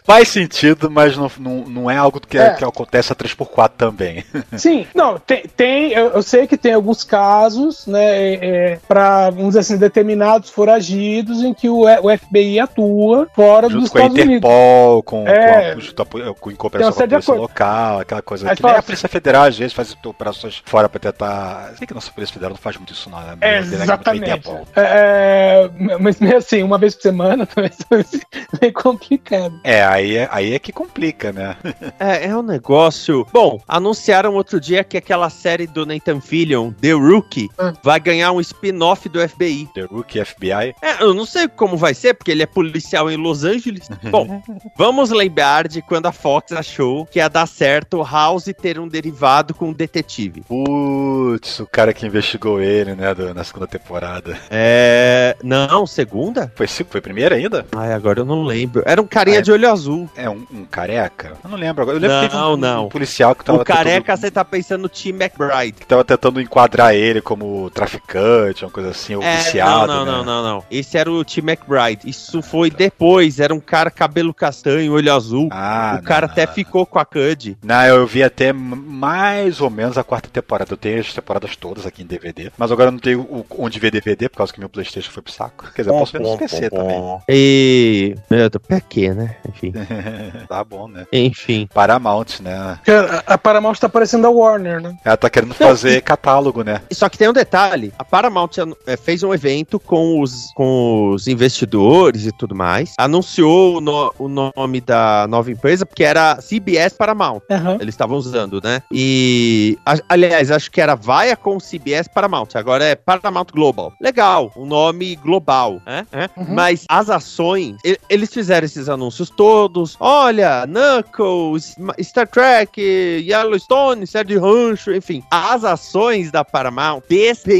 Faz sentido, mas não, não, não é algo que, É. que acontece a 3x4 também. Sim, não, tem, tem eu, eu sei que tem alguns casos, né, é, é, para, vamos dizer assim, determinados foragidos em que o, o FBI atua fora dos junto com a Estados Unidos. Interpol, com, É. com, a, junto a- com, em cooperação com a de polícia acordo. local, aquela coisa que nem a Polícia Federal às vezes faz operações fora pra tentar. Sei que a nossa Polícia Federal não faz muito isso, não, né? É, exatamente. É, é, mas meio assim, uma vez por semana também é meio complicado. É, aí é, aí é que complica, né? É, é um negócio. Bom, anunciaram outro dia que aquela série do Nathan Fillion, The Rookie, Ah. vai ganhar um spin-off do FBI. The Rookie FBI. É, eu não sei como vai ser, porque ele é policial em Los Angeles. Bom, vamos lembrar de quando a Fox achou que ia dar certo House ter um derivado com um detetive. Putz, o cara que investigou ele, né, do- na segunda temporada. É. Não, segunda? Foi, foi primeira ainda? Ai, agora eu não lembro. Era um carinha Ah, é? de olho azul. É um, um careca? Eu não lembro agora. Eu lembro que teve Não, um, não. um policial que tava o careca, tentando, você tá pensando no Tim McBride. que tava tentando enquadrar ele como traficante, uma coisa assim, ou É, viciado, não, não, né? não, não, não. Esse era o Tim McBride. Isso foi depois. Era um cara cabelo castanho, olho azul. Ah, o não, cara não, até não. ficou com a Cud. Não, eu vi até mais ou menos a quarta temporada. Eu tenho as temporadas todas aqui em DVD. Mas agora eu não tenho o- onde ver DVD, por causa que meu Playstation foi pro saco. Quer dizer, eu posso ver no PC também. E. Meu Deus, pra quê, né? Enfim. tá bom, né? Enfim. Paramount, né? Cara, a Paramount tá parecendo a Warner, né? Ela tá querendo fazer catálogo, né? Só que tem um detalhe: a Paramount eh, fez um evento com os, com os investidores e tudo mais. Anunciou o, no- o nome da nova empresa, porque era CBS Paramount. Aham. Eles estavam usando, né? E. a- aliás, acho que era Viacom CBS Paramount. Agora é Paramount Global. Legal, um nome global, né? É? Uhum. Mas as ações, eles fizeram esses anúncios todos. Olha, Knuckles, Star Trek, Yellowstone, de rancho, enfim. As ações da Paramount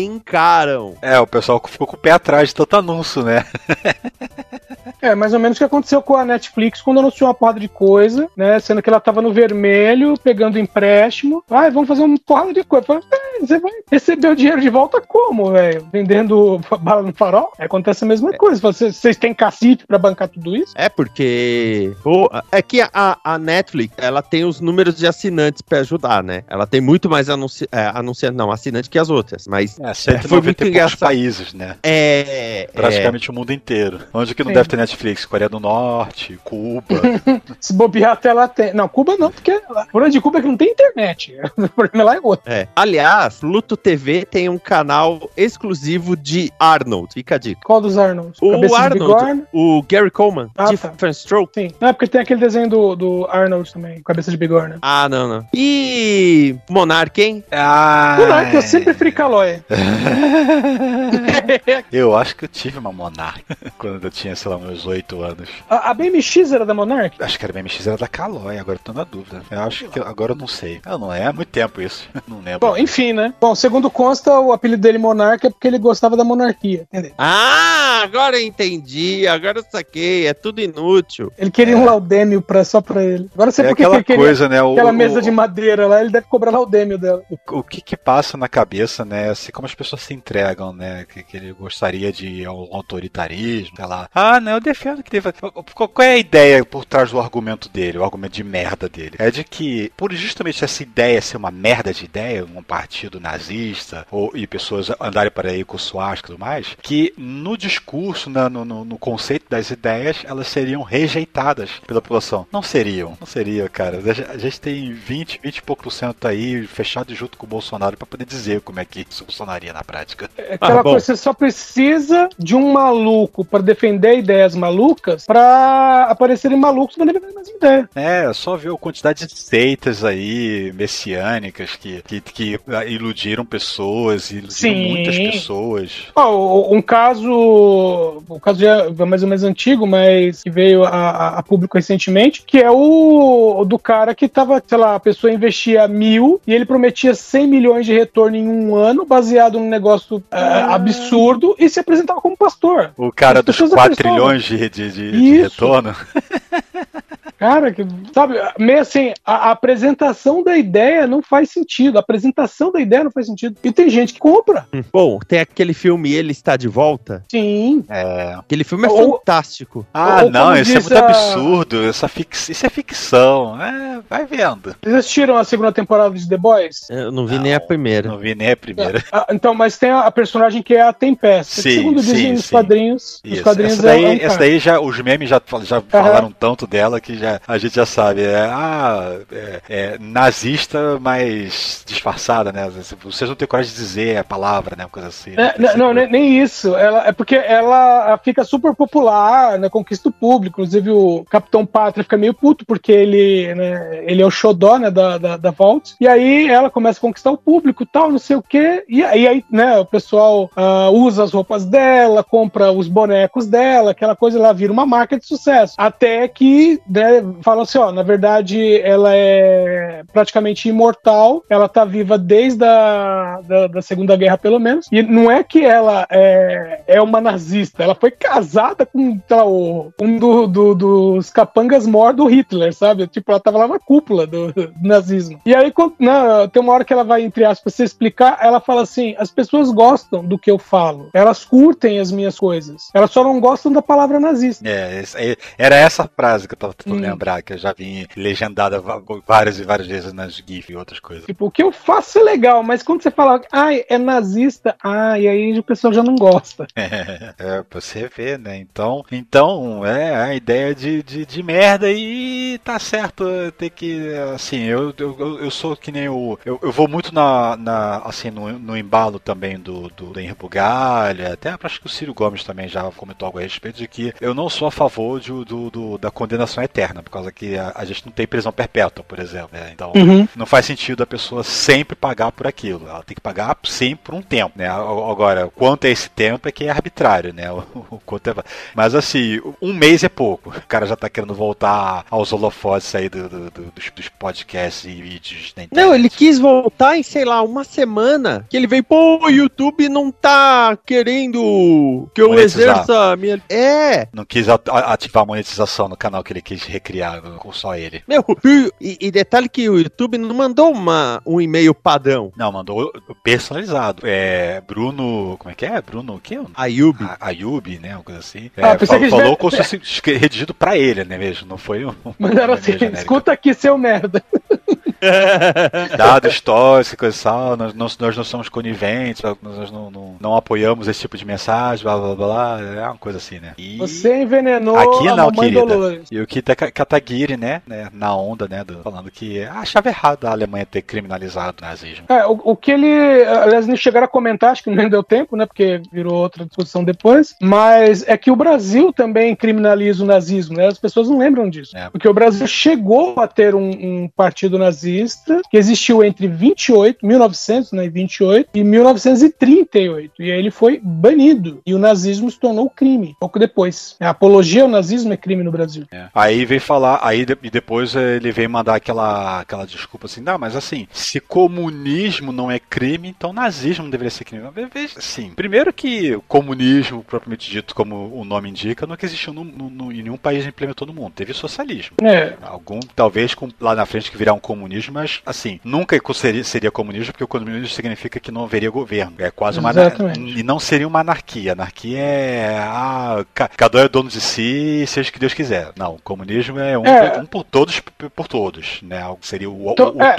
despencaram. É, o pessoal ficou com o pé atrás de tanto anúncio, né? É, mais ou menos o que aconteceu com a Netflix quando anunciou uma porrada de coisa, né? Sendo que ela tava no vermelho, pegando empréstimo. Ai, vamos fazer uma porrada de coisa. Falei, "É, você vai receber o dinheiro de volta como, velho? Vendendo bala no farol? Aí Acontece a mesma coisa. Vocês, têm cacife pra bancar tudo isso? É porque. pô, é que a, a Netflix, ela tem os números de assinantes pra ajudar, né? Ela tem muito mais anunci, é, anunciante, não, assinante que as outras. Mas É, foi 190 muito e poucos engraçado. países, né? é. Praticamente o mundo inteiro. Onde que não Sim. deve ter Netflix? Coreia do Norte, Cuba. Se bobear até lá tem. Não, Cuba não, porque por onde de Cuba é que não tem internet. O problema lá é outro. É. Aliás, Pluto TV tem um canal exclusivo de Arnold. Fica a dica. Qual dos Arnolds? O Cabeça Arnold, o Gary Coleman, Ah, de tá. Stroke. Sim. Não, é porque tem aquele desenho do, do Arnold também, cabeça de bigorna. Ah, não, não. E Monark, hein? ah, é que eu sempre fui calói. Eu acho que eu tive uma Monarch quando eu tinha, sei lá, meus 8 anos. A, a BMX era da Monarch? Acho que era BMX, era da Calói, agora eu tô na dúvida. Eu acho que agora eu não sei. Eu não é, há muito tempo isso. Não lembro. Bom, enfim, né? Bom, segundo consta, o apelido dele Monarca é porque ele gostava da monarquia, entendeu? Ah, agora eu entendi, agora eu saquei, é tudo inútil. Ele queria um laudêmio pra, só pra ele. Agora você é por que aquela queria coisa, né? O, aquela o- mesa de madeira lá, ele deve cobrar laudêmio dela. o, o que que passa na cabeça, né? Assim, como as pessoas se entregam, né? Que, que ele gostaria de um autoritarismo, sei lá. Ah, não, eu defendo que teve. Qual é a ideia por trás do argumento dele, o argumento de merda dele? É de que, por justamente essa ideia ser uma merda de ideia, um partido nazista, ou, e pessoas andarem para aí com suástica e tudo mais, que no discurso, na- no, no, conceito das ideias, elas seriam rejeitadas pela população. Não seriam, não seria, cara. A gente- A gente tem 20, 20 e pouco por cento aí fechado junto com o Bolsonaro para poder dizer como é que isso funcionaria na prática. É Aquela Ah, coisa, você só precisa de um maluco pra defender ideias malucas pra aparecerem malucos pra defender mesma ideia. É, só ver a quantidade de seitas aí, messiânicas, que, que, que iludiram pessoas, iludiram Sim. muitas pessoas. Oh, um caso, o caso já é mais ou menos antigo, mas que veio a, a público recentemente, que é o do cara que tava, sei lá, a pessoa investia mil e ele prometia 100 milhões de retorno em um ano, baseado num negócio ah. absurdo, e se apresentava como pastor. O cara dos 4 trilhões de, de, de, de retorno. Cara, que, sabe, meio assim, a, a, apresentação da ideia não faz sentido. A apresentação da ideia não faz sentido. E tem gente que compra. Hum. Bom, tem aquele filme Ele Está de Volta. Sim. É. Aquele filme é ou, fantástico. Ah, ou, não, isso é muito a... absurdo. Essa fix... Isso é ficção. É, vai vendo. Vocês assistiram a segunda temporada de The Boys? Eu não vi não, nem a primeira. Não vi nem a primeira. É. Ah, então, mas tem a, a, personagem que é a Tempest. Sim, segundo sim, dizem nos quadrinhos. Isso. Os quadrinhos essa daí, é essa daí já, os memes já, já falaram tanto dela que já, a gente já sabe. É, ah, é, é, nazista, mas disfarçada, né? Vocês não têm coragem de dizer a palavra, né? Uma coisa assim. Né? É, não, nem, nem, isso. Ela, é porque ela fica super popular, né? Conquista o público. Inclusive o Capitão Pátria fica meio puto porque ele, né, ele é o xodó, né? Da, da, da Vault. E aí ela começa a conquistar o público tal, não sei o quê. E, e aí, né? O pessoal uh, usa as roupas dela, compra os bonecos dela, aquela coisa, ela vira uma marca de sucesso. Até que, né? Falam assim, ó, na verdade, ela é praticamente imortal. Ela tá viva desde a da, da Segunda Guerra, pelo menos. E não é que ela é, é uma nazista. Ela foi casada com lá, o, um do, do, dos capangas mor do Hitler, sabe? Tipo, ela tava lá na cúpula do, do nazismo. E aí, quando, não, tem uma hora que ela vai, entre aspas, se explicar, ela fala assim: as pessoas gostam do que eu falo. Elas curtem as minhas coisas. Elas só não gostam da palavra nazista. É, era essa frase que eu tava tentando hum. Lembrar, que eu já vi legendada várias e várias vezes nas GIF e outras coisas. Tipo, o que eu faço é legal, mas quando você fala, ai, é nazista, ah, e aí o pessoal já não gosta. É, é você vê, né? Então, então é a ideia de, de, de merda e tá certo ter que, assim, eu, eu, eu sou que nem o. Eu, eu vou muito na, na assim, no, no embalo também do, do, do Henrique Bugalha, até acho que o Ciro Gomes também já comentou algo a respeito de que eu não sou a favor de, do, do da condenação eterna, por causa que a, a gente não tem prisão perpétua, por exemplo. Né? Então, uhum. não faz sentido a pessoa sempre pagar por aquilo. Ela tem que pagar sempre por um tempo. Né? Agora, quanto é esse tempo é que é arbitrário, né? O, o quanto é... Mas assim, um mês é pouco. O cara já tá querendo voltar aos holofotes aí do, do, do, dos, dos, podcasts e vídeos na internet. Não, ele quis voltar em, sei lá, uma semana. Que ele veio, pô, o YouTube não tá querendo que eu Monetizar. exerça minha. É! Não quis ativar a monetização no canal que ele quis recriar com só ele. Meu, e, e, detalhe que o YouTube não mandou uma, um e-mail padrão. Não, mandou personalizado. É Bruno. Como é que é? Bruno o quê? Ayub. Ayub, né? Uma coisa assim. É, ah, falou, falou já... como se fosse redigido pra ele, né mesmo? Não foi um. Mandaram assim, escuta aqui, seu merda. Dado histórico, coisa e tal, nós, nós, nós não somos coniventes, nós não, não, não, apoiamos esse tipo de mensagem, blá blá blá, é uma coisa assim, né? E Você envenenou aqui, a não, querida. Dolores. E o Kita Kataguiri, né, né, na onda, né, do, falando que achava errado a Alemanha ter criminalizado o nazismo. É, o, o que ele, aliás, eles chegaram a comentar, acho que nem deu tempo, né, porque virou outra discussão depois, mas é que o Brasil também criminaliza o nazismo, né, as pessoas não lembram disso. É. Porque o Brasil chegou a ter um, um partido nazista que existiu entre 28, 1928 e 1938. E aí ele foi banido. E o nazismo se tornou crime pouco depois. A apologia ao nazismo é crime no Brasil. É. Aí veio falar, aí e depois ele veio mandar aquela, aquela desculpa assim, não, mas assim, se comunismo não é crime, então nazismo não deveria ser crime. Veja, sim. Primeiro que o comunismo, propriamente dito, como o nome indica, nunca existiu no, no, no, em nenhum país implementou no mundo. Teve socialismo. É. Algum, talvez com, lá na frente que virar um comunismo comunismo, mas assim, nunca seria, seria comunismo, porque o comunismo significa que não haveria governo. É quase uma E não seria uma anarquia. Anarquia é ah, cada um é dono de si, seja o que Deus quiser. Não, o comunismo é um, é. um por todos por todos, né? Seria o, então, o, o é,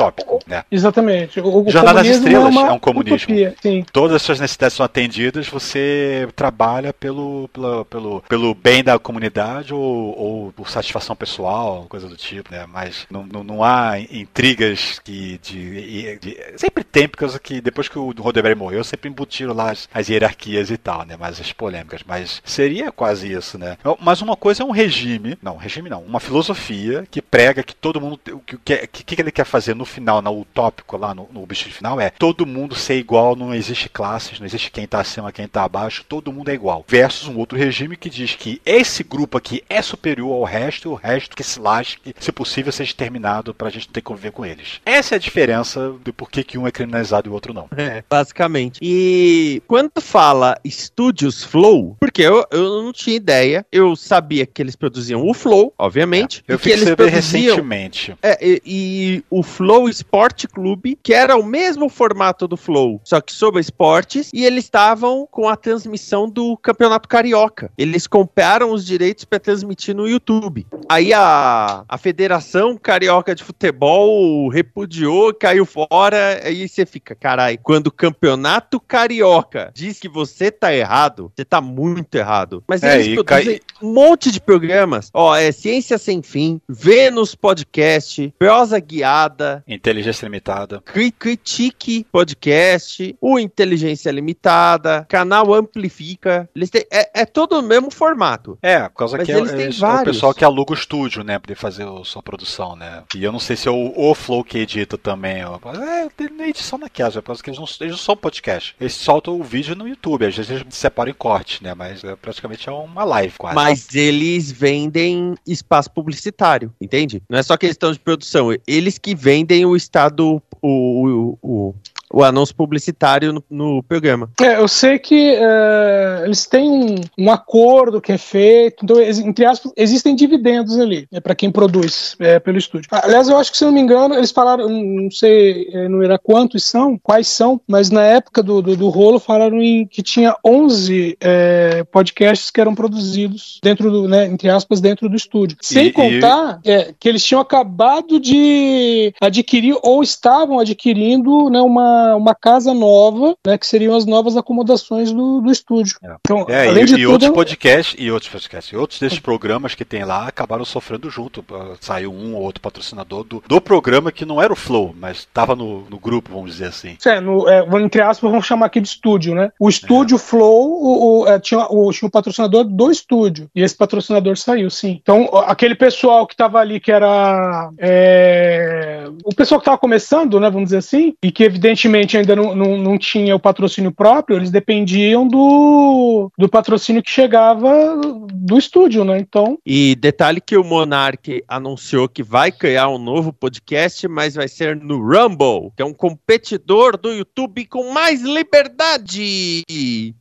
né? Exatamente. O, o Jornada das Estrelas é, é um comunismo. Utopia, Todas as suas necessidades são atendidas, você trabalha pelo, pelo, pelo, pelo bem da comunidade ou, ou por satisfação pessoal, coisa do tipo, né? Mas não, não, não há intriga intrigas que de, de, sempre tem, porque que depois que o Roddenberry morreu, sempre embutiram lá as, as, hierarquias e tal, né? Mas as polêmicas. Mas seria quase isso, né? Mas uma coisa é um regime, não, regime não, uma filosofia que prega que todo mundo, o que, que, que, ele quer fazer no final, no utópico lá, no, no objetivo final, é todo mundo ser igual, não existe classes, não existe quem tá acima, quem tá abaixo, todo mundo é igual. Versus um outro regime que diz que esse grupo aqui é superior ao resto, e o resto que se lasque, se possível, seja exterminado pra gente ter que conviver com eles. Essa é a diferença de por que, um é criminalizado e o outro não. É, basicamente. E quando fala Studios Flow, porque eu, eu não tinha ideia, eu sabia que eles produziam o Flow, obviamente. É, eu fiquei que eles produziam, recentemente. É, e, e, o Flow Sport Clube, que era o mesmo formato do Flow, só que sobre esportes, e eles estavam com a transmissão do Campeonato Carioca. Eles compraram os direitos para transmitir no YouTube. Aí a, a Federação Carioca de Futebol repudiou, caiu fora, aí você fica, carai, quando o Campeonato Carioca diz que você tá errado, você tá muito errado. Mas é, eles produzem cai... um monte de programas. Ó, é Ciência Sem Fim, Vênus Podcast, Prosa Guiada, Inteligência Limitada, Critique Podcast, o Inteligência Limitada, Canal Amplifica. Eles têm, é, é todo o mesmo formato. É, por causa que é, é, é o pessoal que aluga o estúdio, né, pra fazer a sua produção, né. E eu não sei se é o, o Flow que edita também. Ó. É, tem edição na casa, por causa que eles não, eles não são podcast. Eles soltam o vídeo no YouTube, às vezes eles separam em corte, né, mas é, praticamente é uma live quase. Mas eles vendem espaço publicitário, entende? Não é só questão de produção, eles que vendem o estado, o, o, o o anúncio publicitário no, no programa. É, eu sei que uh, eles têm um, um, acordo que é feito, então, entre aspas, existem dividendos ali, é para quem produz é, pelo estúdio. Aliás, eu acho que, se não me engano, eles falaram, não sei é, não era quantos são, quais são, mas na época do, do, do rolo falaram em, que tinha 11 é, podcasts que eram produzidos dentro do, né, entre aspas, dentro do estúdio. Sem e, contar e... É, que eles tinham acabado de adquirir ou estavam adquirindo né, uma uma, casa nova, né, que seriam as novas acomodações do, do estúdio. É. Então, é, além e, de e tudo, outros podcasts, e outros podcasts, e outros desses programas que tem lá acabaram sofrendo junto. Saiu um ou outro patrocinador do, do programa que não era o Flow, mas estava no, no grupo, vamos dizer assim. É, no, é, entre aspas, vamos chamar aqui de estúdio, né? O estúdio é. Flow o, o, é, tinha, o, tinha o patrocinador do estúdio, e esse patrocinador saiu, sim. Então, aquele pessoal que estava ali, que era é, o pessoal que estava começando, né, vamos dizer assim, e que evidentemente aparentemente ainda não, não, não tinha o patrocínio próprio, eles dependiam do, do patrocínio que chegava do estúdio, né? Então. E detalhe que o Monark anunciou que vai criar um novo podcast, mas vai ser no Rumble, que é um competidor do YouTube com mais liberdade.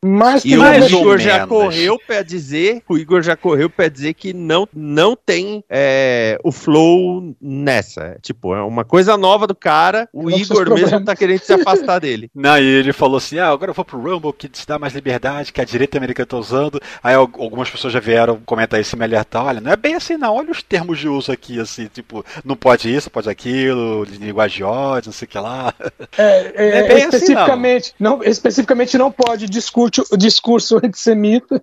Mas e o Igor já correu para dizer, o Igor já correu para dizer que não, não tem é, o flow nessa. Tipo, é uma coisa nova do cara. O Igor mesmo tá querendo se afastar dele. Não, e ele falou assim: ah, agora eu vou pro Rumble, que te dá mais liberdade, que a direita americana tá usando. Aí algumas pessoas já vieram comentar isso e me alertar: olha, não é bem assim, não. Olha os termos de uso aqui, assim, tipo, não pode isso, pode aquilo, linguagem de ódio, não sei o que lá. É, é, é bem especificamente, assim, não. não. especificamente não pode discurso, discurso antissemita.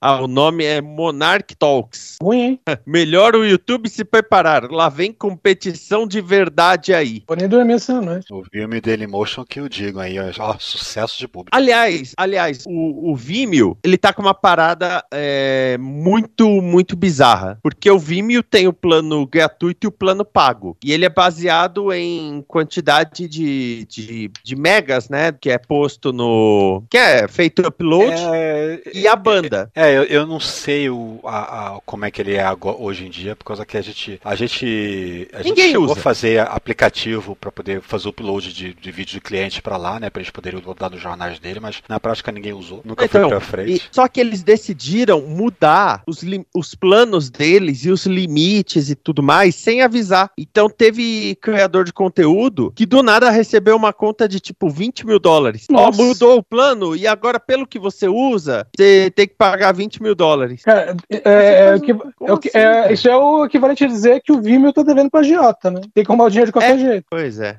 Ah, o nome é Monarch Talks. Ruim, hein? Melhor o YouTube se preparar. Lá vem competição de verdade aí. Pô, nem dormir essa noite. O filme dele Motion que o digo aí, ó, sucesso de público. Aliás, aliás, o, o Vimeo, ele tá com uma parada é, muito, muito bizarra, porque o Vimeo tem o plano gratuito e o plano pago, e ele é baseado em quantidade de, de, de megas, né, que é posto no... que é feito upload é, e a banda. É, é eu, eu, não sei o, a, a, como é que ele é agora, hoje em dia, por causa que a gente, a gente, a gente chegou usa. a fazer aplicativo para poder fazer o upload de, de vídeo de cliente para lá, né? Pra eles poderem botar nos jornais dele, mas na prática ninguém usou. Nunca então, foi pra frente. E, só que eles decidiram mudar os, os planos deles e os limites e tudo mais sem avisar. Então teve criador de conteúdo que do nada recebeu uma conta de tipo 20 mil dólares. Ó, mudou o plano e agora, pelo que você usa, você tem que pagar 20 mil dólares. Cara, é, é, é, que, é, assim, é, isso é o equivalente a dizer que o Vimeo tá devendo pra Giota, né? Tem que arrumar o dinheiro de qualquer é, jeito. Pois é.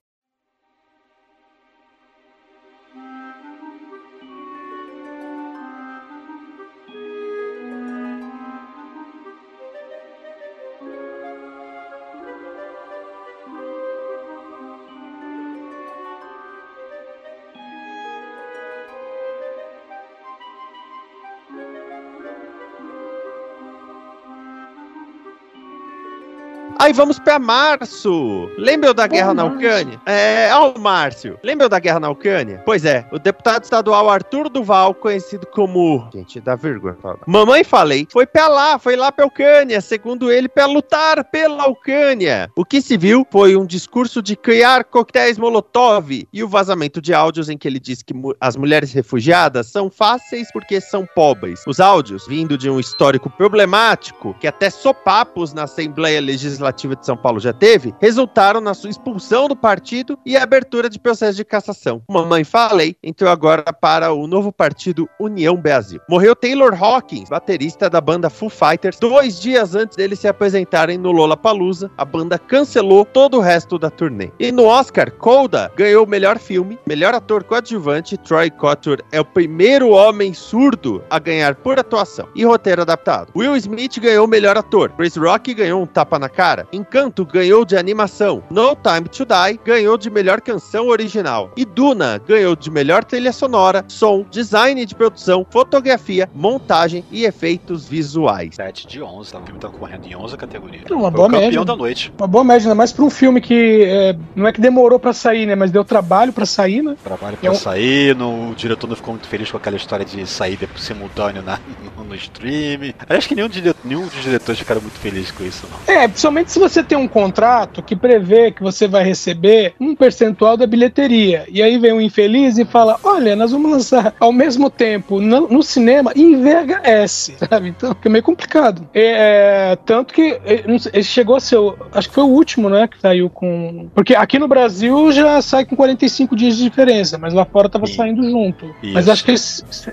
Aí vamos pra março. Lembram da guerra na Ucrânia? É, ó, o Márcio. Lembram da guerra na Ucrânia? Pois é, o deputado estadual Arthur Duval, conhecido como. Gente, dá vergonha. fala. Mamãe falei, foi pra lá, foi lá pra Ucrânia, segundo ele, pra lutar pela Ucrânia. O que se viu foi um discurso de criar coquetéis Molotov e o vazamento de áudios em que ele diz que mu- as mulheres refugiadas são fáceis porque são pobres. Os áudios, vindo de um histórico problemático, que até sopapos na Assembleia Legislativa de São Paulo já teve, resultaram na sua expulsão do partido e abertura de processo de cassação. Mamãe Falei entrou agora para o novo partido União Brasil. Morreu Taylor Hawkins, baterista da banda Foo Fighters, dois dias antes deles se apresentarem no Lollapalooza. A banda cancelou todo o resto da turnê. E no Oscar, Coda ganhou o melhor filme, melhor ator coadjuvante. Troy Kotsur é o primeiro homem surdo a ganhar por atuação e roteiro adaptado. Will Smith ganhou o melhor ator. Chris Rock ganhou um tapa na cara. Encanto ganhou de animação. No Time to Die ganhou de melhor canção original. E Duna ganhou de melhor trilha sonora, som, design de produção, fotografia, montagem e efeitos visuais. 7 de 11, tá? o filme tá correndo em 11 categorias. Uma Foi boa o campeão média. da noite. Uma boa média, ainda mais pra um filme que é, não é que demorou pra sair, né? Mas deu trabalho pra sair, né? Trabalho É pra um- sair, no, o diretor não ficou muito feliz com aquela história de sair depois simultâneo na, no, no stream. Acho que nenhum, dire- nenhum dos diretores ficaram muito felizes com isso, não. É, principalmente se você tem um contrato que prevê que você vai receber um percentual da bilheteria. E aí vem um infeliz e fala: Olha, nós vamos lançar ao mesmo tempo no, no cinema em VHS, sabe? Então fica meio complicado. É, tanto que ele chegou a ser, acho que foi o último, né? Que saiu com. Porque aqui no Brasil já sai com 45 dias de diferença, mas lá fora tava saindo junto. Isso. Mas acho que ele,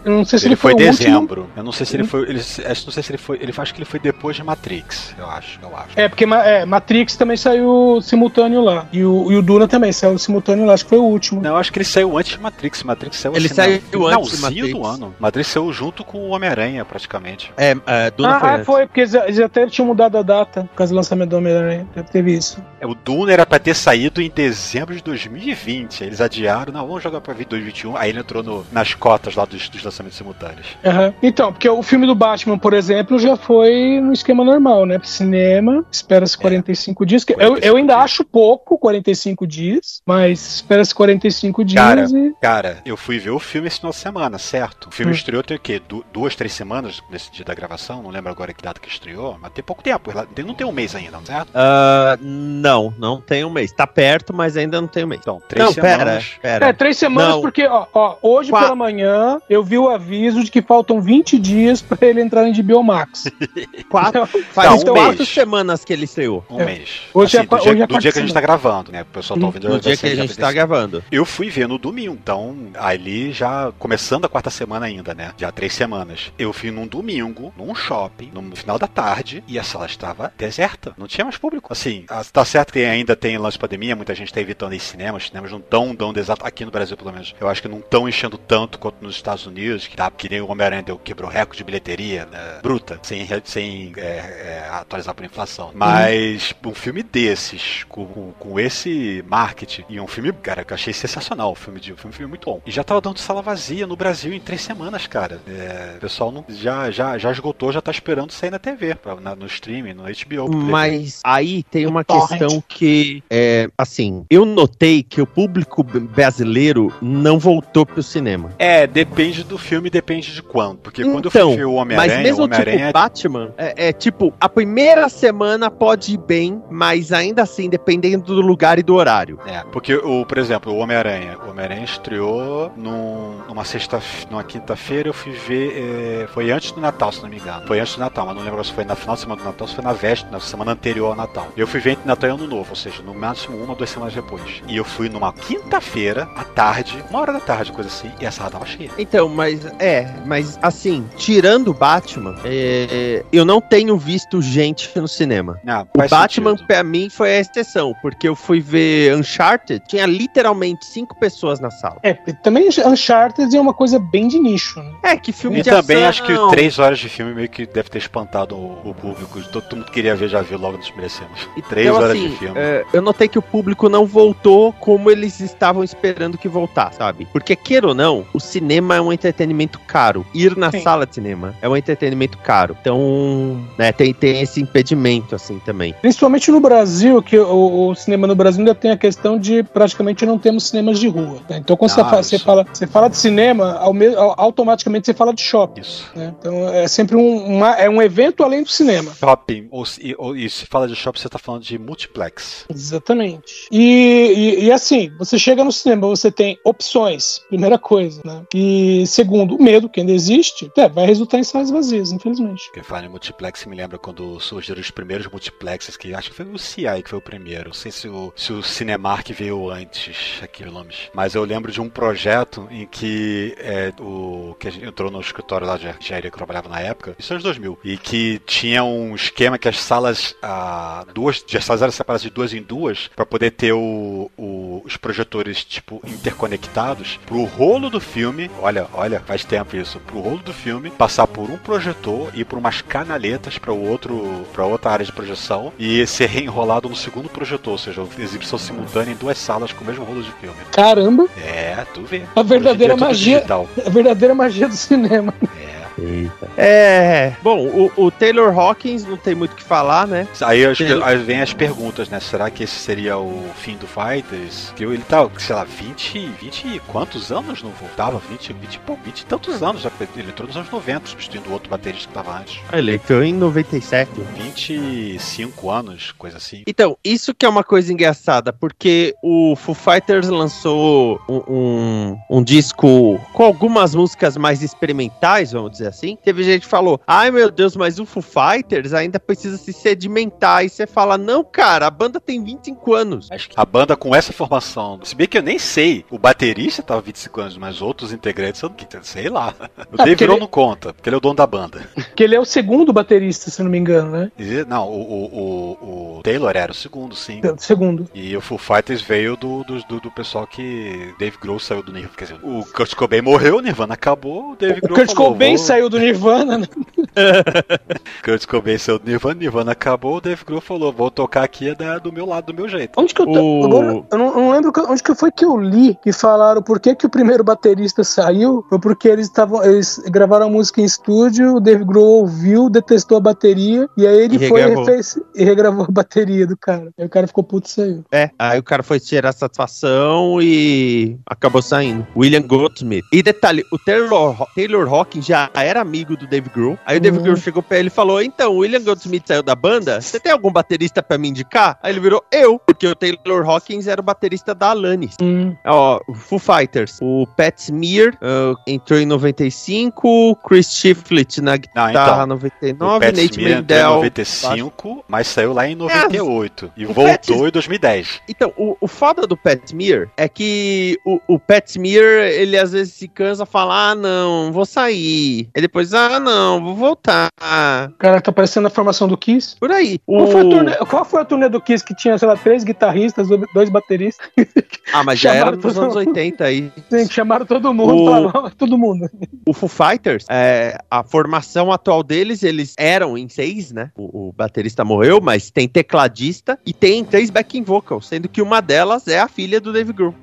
não sei se Ele, ele, foi foi, em o último. dezembro. Eu não sei se ele foi. Ele, acho, não sei se ele foi. Ele acho que ele foi depois de Matrix, eu acho. Eu acho. É, porque é, Matrix também saiu simultâneo lá. E o, e o Duna também saiu simultâneo lá, acho que foi o último. Não, eu acho que ele saiu antes de Matrix. Matrix saiu Ele assim, saiu no antes de finalzinho Matrix. do ano. Matrix saiu junto com o Homem-Aranha, praticamente. É, é Duna ah, foi ah, antes. foi, porque eles, eles até tinham mudado a data por causa do lançamento do Homem-Aranha. Teve isso. É, O Duna era pra ter saído em dezembro de 2020. Aí Eles adiaram, não, vamos jogar pra 2021. Aí ele entrou no- nas cotas lá dos, dos lançamentos simultâneos. Aham. Então, porque o filme do Batman, por exemplo, já foi no esquema normal, né? Cinema, espera-se 45 dias. que eu, 45 eu ainda dias. acho pouco 45 dias, mas espera-se 45 dias Cara, e. Cara, eu fui ver o filme esse final de semana, certo? O filme Hum. estreou tem o quê? Du- duas, três semanas nesse dia da gravação? Não lembro agora que data que estreou, mas tem pouco tempo. Não tem um mês ainda, certo? Ah, não, não tem um mês. Tá perto, mas ainda não tem um mês. Então, três não, pera, semanas. pera. É, três semanas, Não. porque, ó, ó, hoje Qua- pela manhã eu vi o aviso de que faltam 20 dias pra ele entrar em HBO Max. Quatro, Então, faz Não, um quatro semanas que ele estreou. Um É. mês. Hoje Assim, é do dia, hoje é do dia que a gente tá gravando, né? O pessoal tá Uhum. ouvindo No vai dia que a gente tá gravando. Eu fui ver no domingo, então ali já começando a quarta semana ainda, né? Já três semanas. Eu fui num domingo, num shopping, no final da tarde, e a sala estava deserta. Não tinha mais público. Assim, tá certo que ainda tem lance de pandemia, muita gente tá evitando ir cinemas, os cinemas não estão dando exato, aqui no Brasil pelo menos. Eu acho que não estão enchendo tanto quanto nos Estados Unidos, que, tá, que nem o Homem-Aranha quebrou recorde de bilheteria, né, bruta, sem, sem é, é, atualizar por inflação. Mas um filme desses, com, com, com esse marketing, e um filme, cara, que eu achei sensacional, o filme de um filme, um filme muito bom. E já tava dando sala vazia no Brasil em três semanas, cara. É, o pessoal não, já, já, já esgotou, já tá esperando sair na TV, pra- na- no streaming, no HBO. Mas aí tem uma Torrent. questão que, é, assim, eu notei que o público brasileiro não voltou pro cinema. É, depende do filme, depende de quando. Porque quando eu Então, fui o Mas Homem-Aranha, o mesmo tipo Homem-Aranha Batman, é, é tipo, a primeira semana pode ir bem, mas ainda assim, dependendo do lugar e do horário. É, porque, o, por exemplo, o Homem-Aranha. O Homem-Aranha estreou num- numa sexta, numa quinta-feira, eu fui ver. é, foi antes do Natal, se não me engano. Foi antes do Natal, mas não lembro se foi na final de semana do Natal, se foi na véspera, na semana anterior ao Natal. Eu fui ver entre Natal e Ano Novo, ou seja, no máximo uma ou duas semanas depois. E eu fui numa quinta-feira, à tarde, uma hora da tarde, coisa assim, e a sala tava cheia. Então, mas é, mas assim, tirando o Batman, é, eu não tenho visto gente no cinema. Ah, O Batman, sentido. pra mim, foi a exceção, porque eu fui ver Uncharted, tinha literalmente cinco pessoas na sala. É, também Uncharted é uma coisa bem de nicho, né? É, que filme E de também ação. acho que três horas de filme meio que deve ter espantado o, o público. Todo mundo que queria ver já viu logo nos primeiros cenas. E três Então, horas assim, de assim, é, eu notei que o público não voltou como eles estavam esperando que voltasse, sabe? Porque, queira ou não, o cinema é um entretenimento caro. Ir na Sim. sala de cinema é um entretenimento caro. Então, né, tem, tem esse impedimento, assim, também. Principalmente no Brasil, que o, o cinema no Brasil ainda tem a questão de praticamente não temos cinemas de rua. Né? Então, quando ah, você, fala, você fala de cinema, ao automaticamente você fala de shopping. Isso. Né? Então, é sempre um, uma, é um evento além do cinema. Shopping. Ou, ou, e se fala de shopping, você está falando de multiplex. Exatamente. E, e, e, assim, você chega no cinema, você tem opções, primeira coisa, né? E segundo, o medo, que ainda existe, é, vai resultar em salas vazias, infelizmente. Que fala em multiplex me lembra quando surgiram os primeiros que acho que foi o CI que foi o primeiro. Não sei se o, se o Cinemark veio antes, o nome. Mas eu lembro de um projeto em que é, o que a gente entrou no escritório lá de engenharia que eu trabalhava na época, isso é anos 2000, e que tinha um esquema que as salas, ah, duas, as salas eram separadas de duas em duas, para poder ter o, o, os projetores, tipo, interconectados, pro rolo do filme, olha, olha, faz tempo isso, pro rolo do filme, passar por um projetor e por umas canaletas para outro, para outra área de projeção e ser reenrolado no segundo projetor, ou seja, exibição simultânea em duas salas com o mesmo rolo de filme. Caramba! É, tu vê. A verdadeira magia, a verdadeira magia do cinema. É. Eita. É. Bom, o, o, Taylor Hawkins não tem muito o que falar, né? Aí, acho que, aí vem as perguntas, né? Será que esse seria o fim do Fighters? Que ele tá, sei lá, 20, 20 quantos anos não voltava? 20, 20, pô, 20 e tantos anos. Já, ele entrou nos anos 90, substituindo o outro baterista que tava antes. Ah, ele entrou em 97. 25 anos, coisa assim. Então, isso que é uma coisa engraçada, porque o Foo Fighters lançou um, um, um disco com algumas músicas mais experimentais, vamos dizer assim, teve gente que falou: ai meu Deus, mas o Foo Fighters ainda precisa se sedimentar. E você fala: não, cara, a banda tem 25 anos. Acho que a banda com essa formação, se bem que eu nem sei, o baterista tava 25 anos, mas outros integrantes, eu não sei lá. O ah, Dave ele... não conta, porque ele é o dono da banda. Que ele é o segundo baterista, se não me engano, né? Não, o, o, o, o Taylor era o segundo, sim. O segundo. E o Foo Fighters veio do, do, do, do pessoal que Dave Grohl saiu do Nirvana. Quer dizer, o Kurt Cobain morreu, o Nirvana acabou, o Dave Grohl O Kurt falou, Cobain vou... saiu do Nirvana, né? Kurt Cobain saiu do Nirvana, Nirvana acabou, o Dave Grohl falou, vou tocar aqui da, do meu lado, do meu jeito. Onde que eu, o... Agora, eu não, não, lembro onde que foi que eu li que falaram por que, que o primeiro baterista saiu, foi porque eles estavam eles gravaram a música em estúdio, o Dave Grohl ouviu, detestou a bateria, e aí ele e foi e, fez, e regravou a bateria do cara. Aí o cara ficou puto e saiu. É, aí o cara foi tirar satisfação e acabou saindo. William Goldsmith. E detalhe, o Taylor, Taylor Hawkins já era amigo do Dave Grohl. Aí o Dave uhum. Grohl chegou pra ele e falou: Então, o William Goldsmith saiu da banda, você tem algum baterista pra me indicar? Aí ele virou eu, porque o Taylor Hawkins era o baterista da Alanis. Uhum. Ó, Foo Fighters. O Pat Smear uh, entrou em 95, Chris Shiflett na guitarra então, 99, Nate Mendel. em 95, mas saiu lá em 98 é, e voltou Pat... em 2010. Então, o, o foda do Pat Smear é que o, o Pat Smear, ele às vezes se cansa falar: ah, não, vou sair. E depois, ah, não, vou voltar. Cara, tá parecendo a formação do Kiss. Por aí. Qual, o... foi, a turnê, qual foi a turnê do Kiss que tinha, sei lá, três guitarristas, dois bateristas? Ah, mas já era nos anos 80 aí. Sim, chamaram todo mundo, o... falaram, todo mundo. O Foo Fighters, é, a formação atual deles, eles eram em seis, né? O, o, baterista morreu, mas tem tecladista e tem três backing vocals, sendo que uma delas é a filha do Dave Grohl.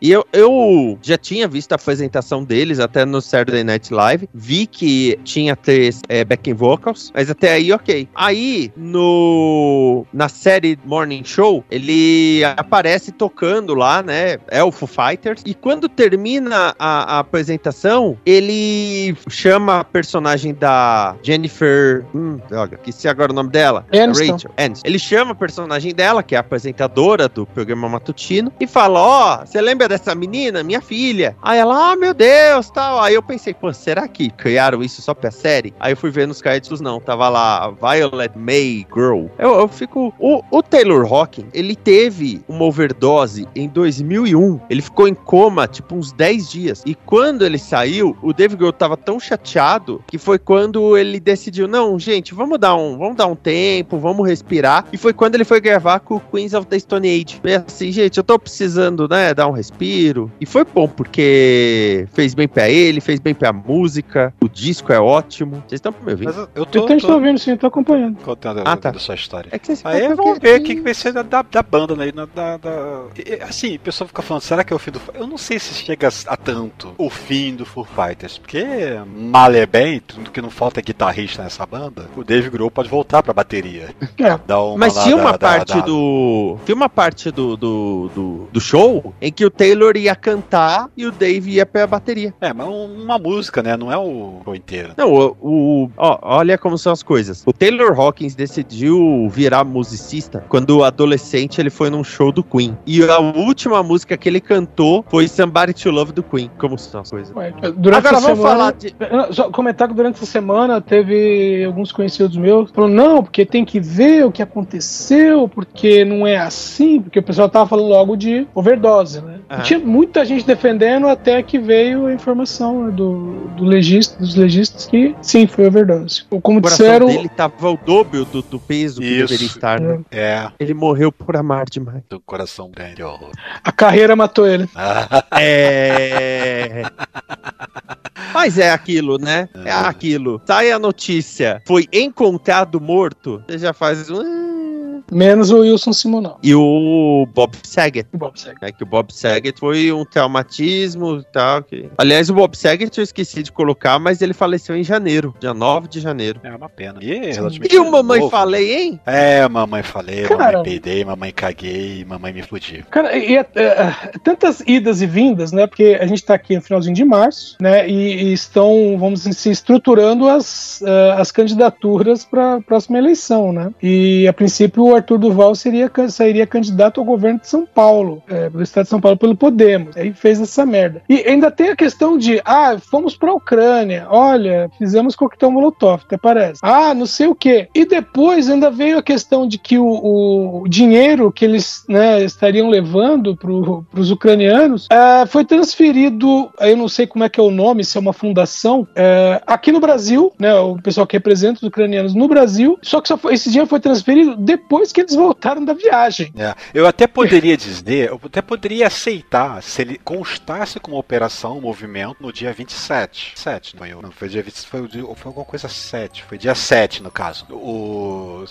E eu, eu já tinha visto a apresentação deles até no Saturday Night Live, vi que tinha três é, backing vocals, mas até aí ok. Aí no na série Morning Show ele aparece tocando lá, né? É o Foo Fighters e quando termina a, a apresentação ele chama a personagem da Jennifer, hum, droga, que se agora o nome dela, Aniston. Rachel. Aniston. Ele chama a personagem dela, que é a apresentadora do programa matutino, e fala: ó, oh, você lembra dessa menina, minha filha? Aí ela, ah, meu Deus, tal. Aí eu pensei, pô, será que criaram isso só pra série? Aí eu fui ver nos créditos, não, tava lá Violet May Girl. Eu, eu fico. O, o Taylor Hawking, ele teve uma overdose em 2001. Ele ficou em coma, tipo, uns 10 dias. E quando ele saiu, o Dave Grohl tava tão chateado que foi quando ele decidiu: não, gente, vamos dar um, vamos dar um tempo, vamos respirar. E foi quando ele foi gravar com o Queens of the Stone Age. E assim, gente, eu tô precisando, né, dar um respiro. E foi bom, porque fez bem pra ele, fez bem pra música, o disco é ótimo. Vocês estão me ouvindo? Mas eu, tô, tô, tô ouvindo sim, tô acompanhando. contando Ah, tá. da sua história. É que vocês Aí vamos ver o que, vai ser da, da, da banda, né? Da, da, da- e- Assim, o pessoal fica falando, será que é o fim do. Eu não sei se chega a tanto o fim do Foo Fighters, porque mal é bem, tudo que não falta é guitarrista nessa banda. O Dave Grohl pode voltar pra bateria. É. Mas tinha uma da- parte da- do. Tinha uma parte do, do, do, do show em que o Taylor ia cantar e o Dave ia pra bateria. É, mas um- uma música, né? Não é o show inteiro. Não, o. o- ó, olha como são as coisas. O Taylor Hawkins decidiu virar musicista quando adolescente ele foi num show do Queen. E a última música que ele cantou foi Somebody to Love do Queen. Como são as coisas. Ué, Durante Agora vamos semana, falar de. Só comentar que durante essa semana teve alguns conhecidos meus falando, não, porque tem que ver o que aconteceu, porque não é assim, porque o pessoal tava falando logo de overdose, né? E tinha muita gente defendendo até que veio a informação né, do, do legista, dos legistas que sim, foi overdose. Ou como O coração disseram, dele tava o dobro do, do peso que Isso. deveria estar. né? É, Ele morreu por amar demais. do coração grande. horror. a carreira matou ele. É. Mas é aquilo, né? É aquilo. Sai a notícia. Foi encontrado morto. Você já faz um. Menos o Wilson Simonal. E o Bob Saget. O Bob segue. né, que o Bob Saget foi um traumatismo e tal. Que... Aliás, o Bob Saget eu esqueci de colocar, mas ele faleceu em janeiro, dia 9 de janeiro. É uma pena. E, é relativamente E o Mamãe novo. Falei, hein? É, mamãe falei, Cara. mamãe peidei, mamãe caguei, mamãe me explodiu. Cara, e é, é, tantas idas e vindas, né? Porque a gente está aqui no finalzinho de março, né? E, e estão, vamos dizer, se estruturando as, eh, as candidaturas para a próxima eleição, né? E a princípio Arthur Duval seria, sairia candidato ao governo de São Paulo, eh, do estado de São Paulo, pelo Podemos. Aí fez essa merda. E ainda tem a questão de, ah, fomos para a Ucrânia, olha, fizemos coquetel Molotov, até parece. Ah, não sei o quê. E depois ainda veio a questão de que o, o dinheiro que eles né, estariam levando para os ucranianos eh, foi transferido, eu não sei como é que é o nome, se é uma fundação, eh, aqui no Brasil, né, o pessoal que representa os ucranianos no Brasil, só que só foi- esse dinheiro foi transferido depois que eles voltaram da viagem. É, eu até poderia dizer, eu até poderia aceitar se ele constasse como operação, um movimento no dia 27. 7, não não foi dia 20, foi, o foi alguma coisa 7, foi dia 7 no caso. O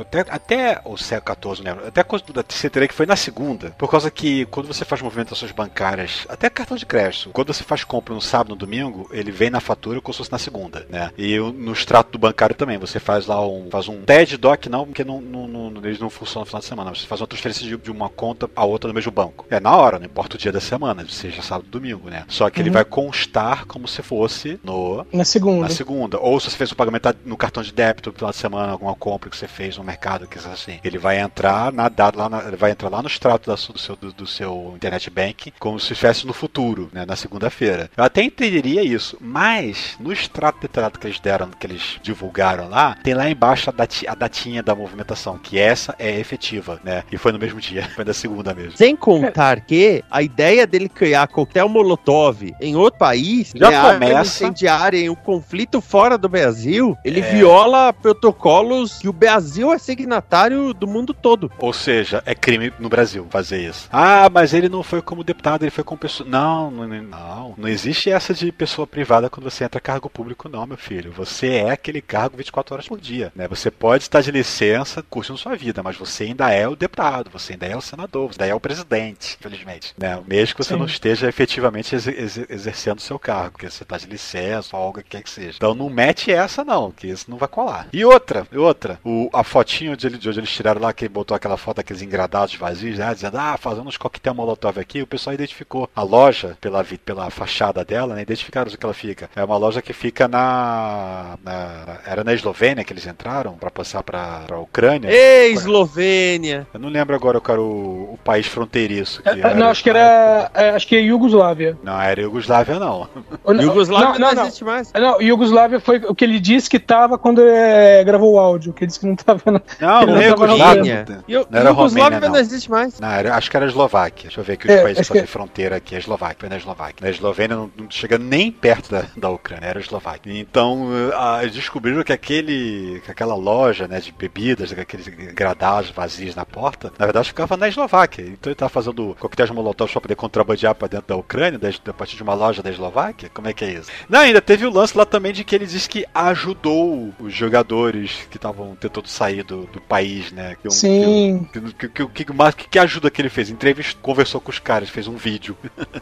até, até o CE 14, não lembro, até a coisa da teria que foi na segunda, por causa que quando você faz movimentações bancárias, até cartão de crédito, quando você faz compra no sábado, no domingo, ele vem na fatura como se fosse na segunda, né? E o- no extrato do bancário também, você faz lá um, faz um TED doc, não, porque não, não, não- eles não funcionam no final de semana, você faz uma transferência de, de uma conta a outra no mesmo banco. É na hora, não importa o dia da semana, seja sábado ou domingo, né? Só que ele Uhum. vai constar como se fosse no Na segunda. na segunda. Ou se você fez o pagamento no cartão de débito no final de semana, alguma compra que você fez no mercado, que seja assim. Ele vai entrar na data lá, na- ele vai entrar lá no extrato da do, seu, do, do seu internet bank, como se estivesse no futuro, né, na segunda-feira. Eu até entenderia isso, mas no extrato detalhado que eles deram, que eles divulgaram lá, tem lá embaixo a, dati, a datinha da movimentação, que essa é efetiva, né? E foi no mesmo dia, foi na segunda mesmo. Sem contar que a ideia dele criar coquetel Molotov em outro país, Já né, começa- incendiária em um conflito fora do Brasil, ele É. viola protocolos que o Brasil é signatário do mundo todo. Ou seja, é crime no Brasil fazer isso. Ah, mas ele não foi como deputado, ele foi como pessoa. Não, não, não. Não existe essa de pessoa privada quando você entra cargo público, não, meu filho. Você é aquele cargo 24 horas por dia. Né? Você pode estar de licença curtindo sua vida, mas você ainda é o deputado, você ainda é o senador, você ainda é o presidente, infelizmente. Né? Mesmo que você Sim. não esteja efetivamente exer- exer- exercendo o seu cargo, porque você está de licença, folga, o que quer que seja. Então não mete essa, não, que isso não vai colar. E outra, e outra, o, a fotinho de, de onde eles tiraram lá, que botou aquela foto daqueles engradados vazios, né? Dizendo, ah, fazendo uns coquetel molotov aqui, o pessoal identificou a loja pela, pela fachada dela, né? Identificaram onde que ela fica. É uma loja que fica na. na- era na Eslovênia que eles entraram pra passar pra, pra Ucrânia. Ei, Eslovênia! Eu não lembro agora qual era o, o país fronteiriço. Que É, não, acho que era. é, acho que é Iugoslávia. Não, era Iugoslávia, não. Não- Iugoslávia não, não, não, não. existe mais. Não, Iugoslávia foi o que ele disse que tava quando é, gravou o áudio, que ele disse que não tava na. Não, não é Iugoslávia. Iu- Não era Iugoslávia Romênia, não. não. existe mais. Não, era- acho que era a Eslováquia. Deixa eu ver aqui os É, países que fazem que- fronteira aqui. A Eslováquia, foi na Eslováquia. Na Eslovênia não, não chega nem perto da, da Ucrânia, era a Eslováquia. Então, ah, eles descobriram que aquele, que aquela loja né, de bebidas, aquele gradados vazios na porta, na verdade ficava na Eslováquia. Então ele tava fazendo coquetéis molotov para poder contrabandear para dentro da Ucrânia, a partir de uma loja da Eslováquia. Como é que é isso? Não, ainda teve o lance lá também de que ele disse que ajudou os jogadores que estavam tentando sair do, do país, né? Que, Sim. Que, que, que, que, que, ajuda que ele fez? Entrevista, conversou com os caras, fez um vídeo.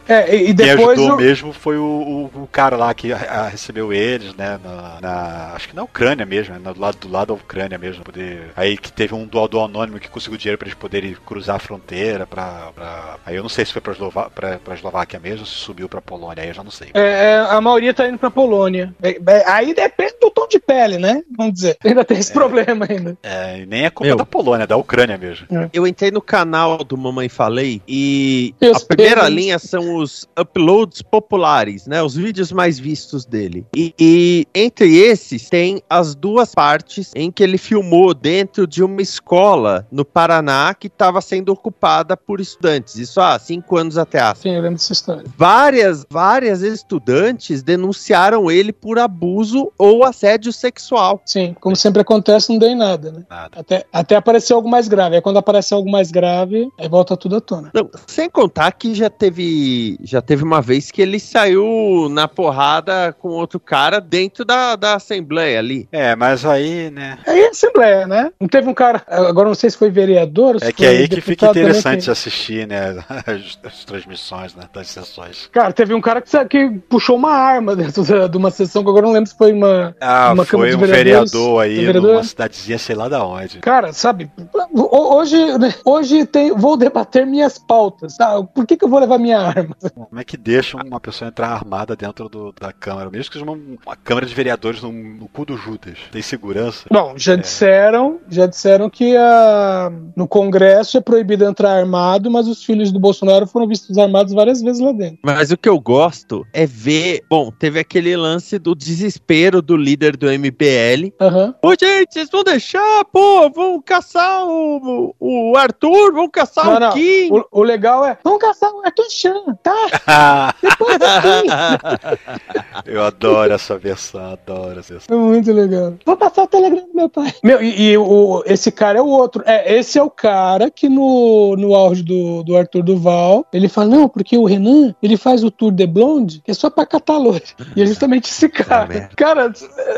É, e, depois. Quem ajudou mesmo foi o, o, o, cara lá que a, a, recebeu eles, né? Na, na, acho que na Ucrânia mesmo, né, do lado do lado da Ucrânia mesmo. Poder, aí que teve um doador anônimo que conseguiu dinheiro para eles poderem cruzar a fronteira pra, pra. Aí eu não sei se foi Eslova, pra Eslováquia mesmo, se subiu pra Polônia, aí eu já não sei. É, é a maioria tá indo pra Polônia. É, é, aí depende do tom de pele, né? Vamos dizer. Ainda tem esse é. problema ainda. É, nem é culpa Meu, da Polônia, é da Ucrânia mesmo. É. Eu entrei no canal do Mamãe Falei e a primeira linha são os uploads populares, né? Os vídeos mais vistos dele. E, e entre esses tem as duas partes em que ele filmou dentro de uma escola no Paraná que estava sendo ocupada por estudantes. Isso há cinco anos atrás. Sim, eu lembro dessa história. Várias, várias estudantes denunciaram ele por abuso ou assédio sexual. Sim, como sempre acontece, não deu em nada, né? Nada. Até, até aparecer algo mais grave. Aí quando aparece algo mais grave, aí volta tudo à tona. Não, sem contar que já teve, já teve uma vez que ele saiu na porrada com outro cara dentro da, da Assembleia ali. É, mas aí, né? Aí é Assembleia, né? Não teve um cara, agora não sei se foi vereador ou se É que aí que fica interessante que... assistir, né? As, as, transmissões, né? Das sessões. Cara, teve um cara que, que puxou uma arma dentro de uma sessão que agora não lembro se foi uma. Ah, uma foi um vereador aí vereador. numa cidadezinha, sei lá da onde. Cara, sabe? Hoje, hoje tem, vou debater minhas pautas. Tá? Por que, que eu vou levar minha arma? Como é que deixa uma pessoa entrar armada dentro do, da Câmara? Mesmo que seja uma, uma Câmara de Vereadores no, no, cu do Judas. Tem segurança? Bom, já é. disseram, já disseram que a, no Congresso é proibido entrar armado, mas os filhos do Bolsonaro foram vistos armados várias vezes lá dentro. Mas o que eu gosto é ver. Bom, teve aquele lance do desespero do líder do MBL. Uhum. Ô, gente, vocês vão deixar, pô, vão caçar o, o Arthur, vão caçar não, o não. Kim. O, o, legal é, vão caçar o Arthur Chan, tá? Depois Eu adoro essa versão, adoro essa versão. É muito legal. Vou passar o telegrama do meu pai. Meu, e, e o, esse cara é o outro. É, esse é o cara que no, no áudio do, do Arthur Duval, ele fala, não, porque o Renan, ele faz o Tour de Blonde, que é só pra catar loira. E é justamente esse cara. cara,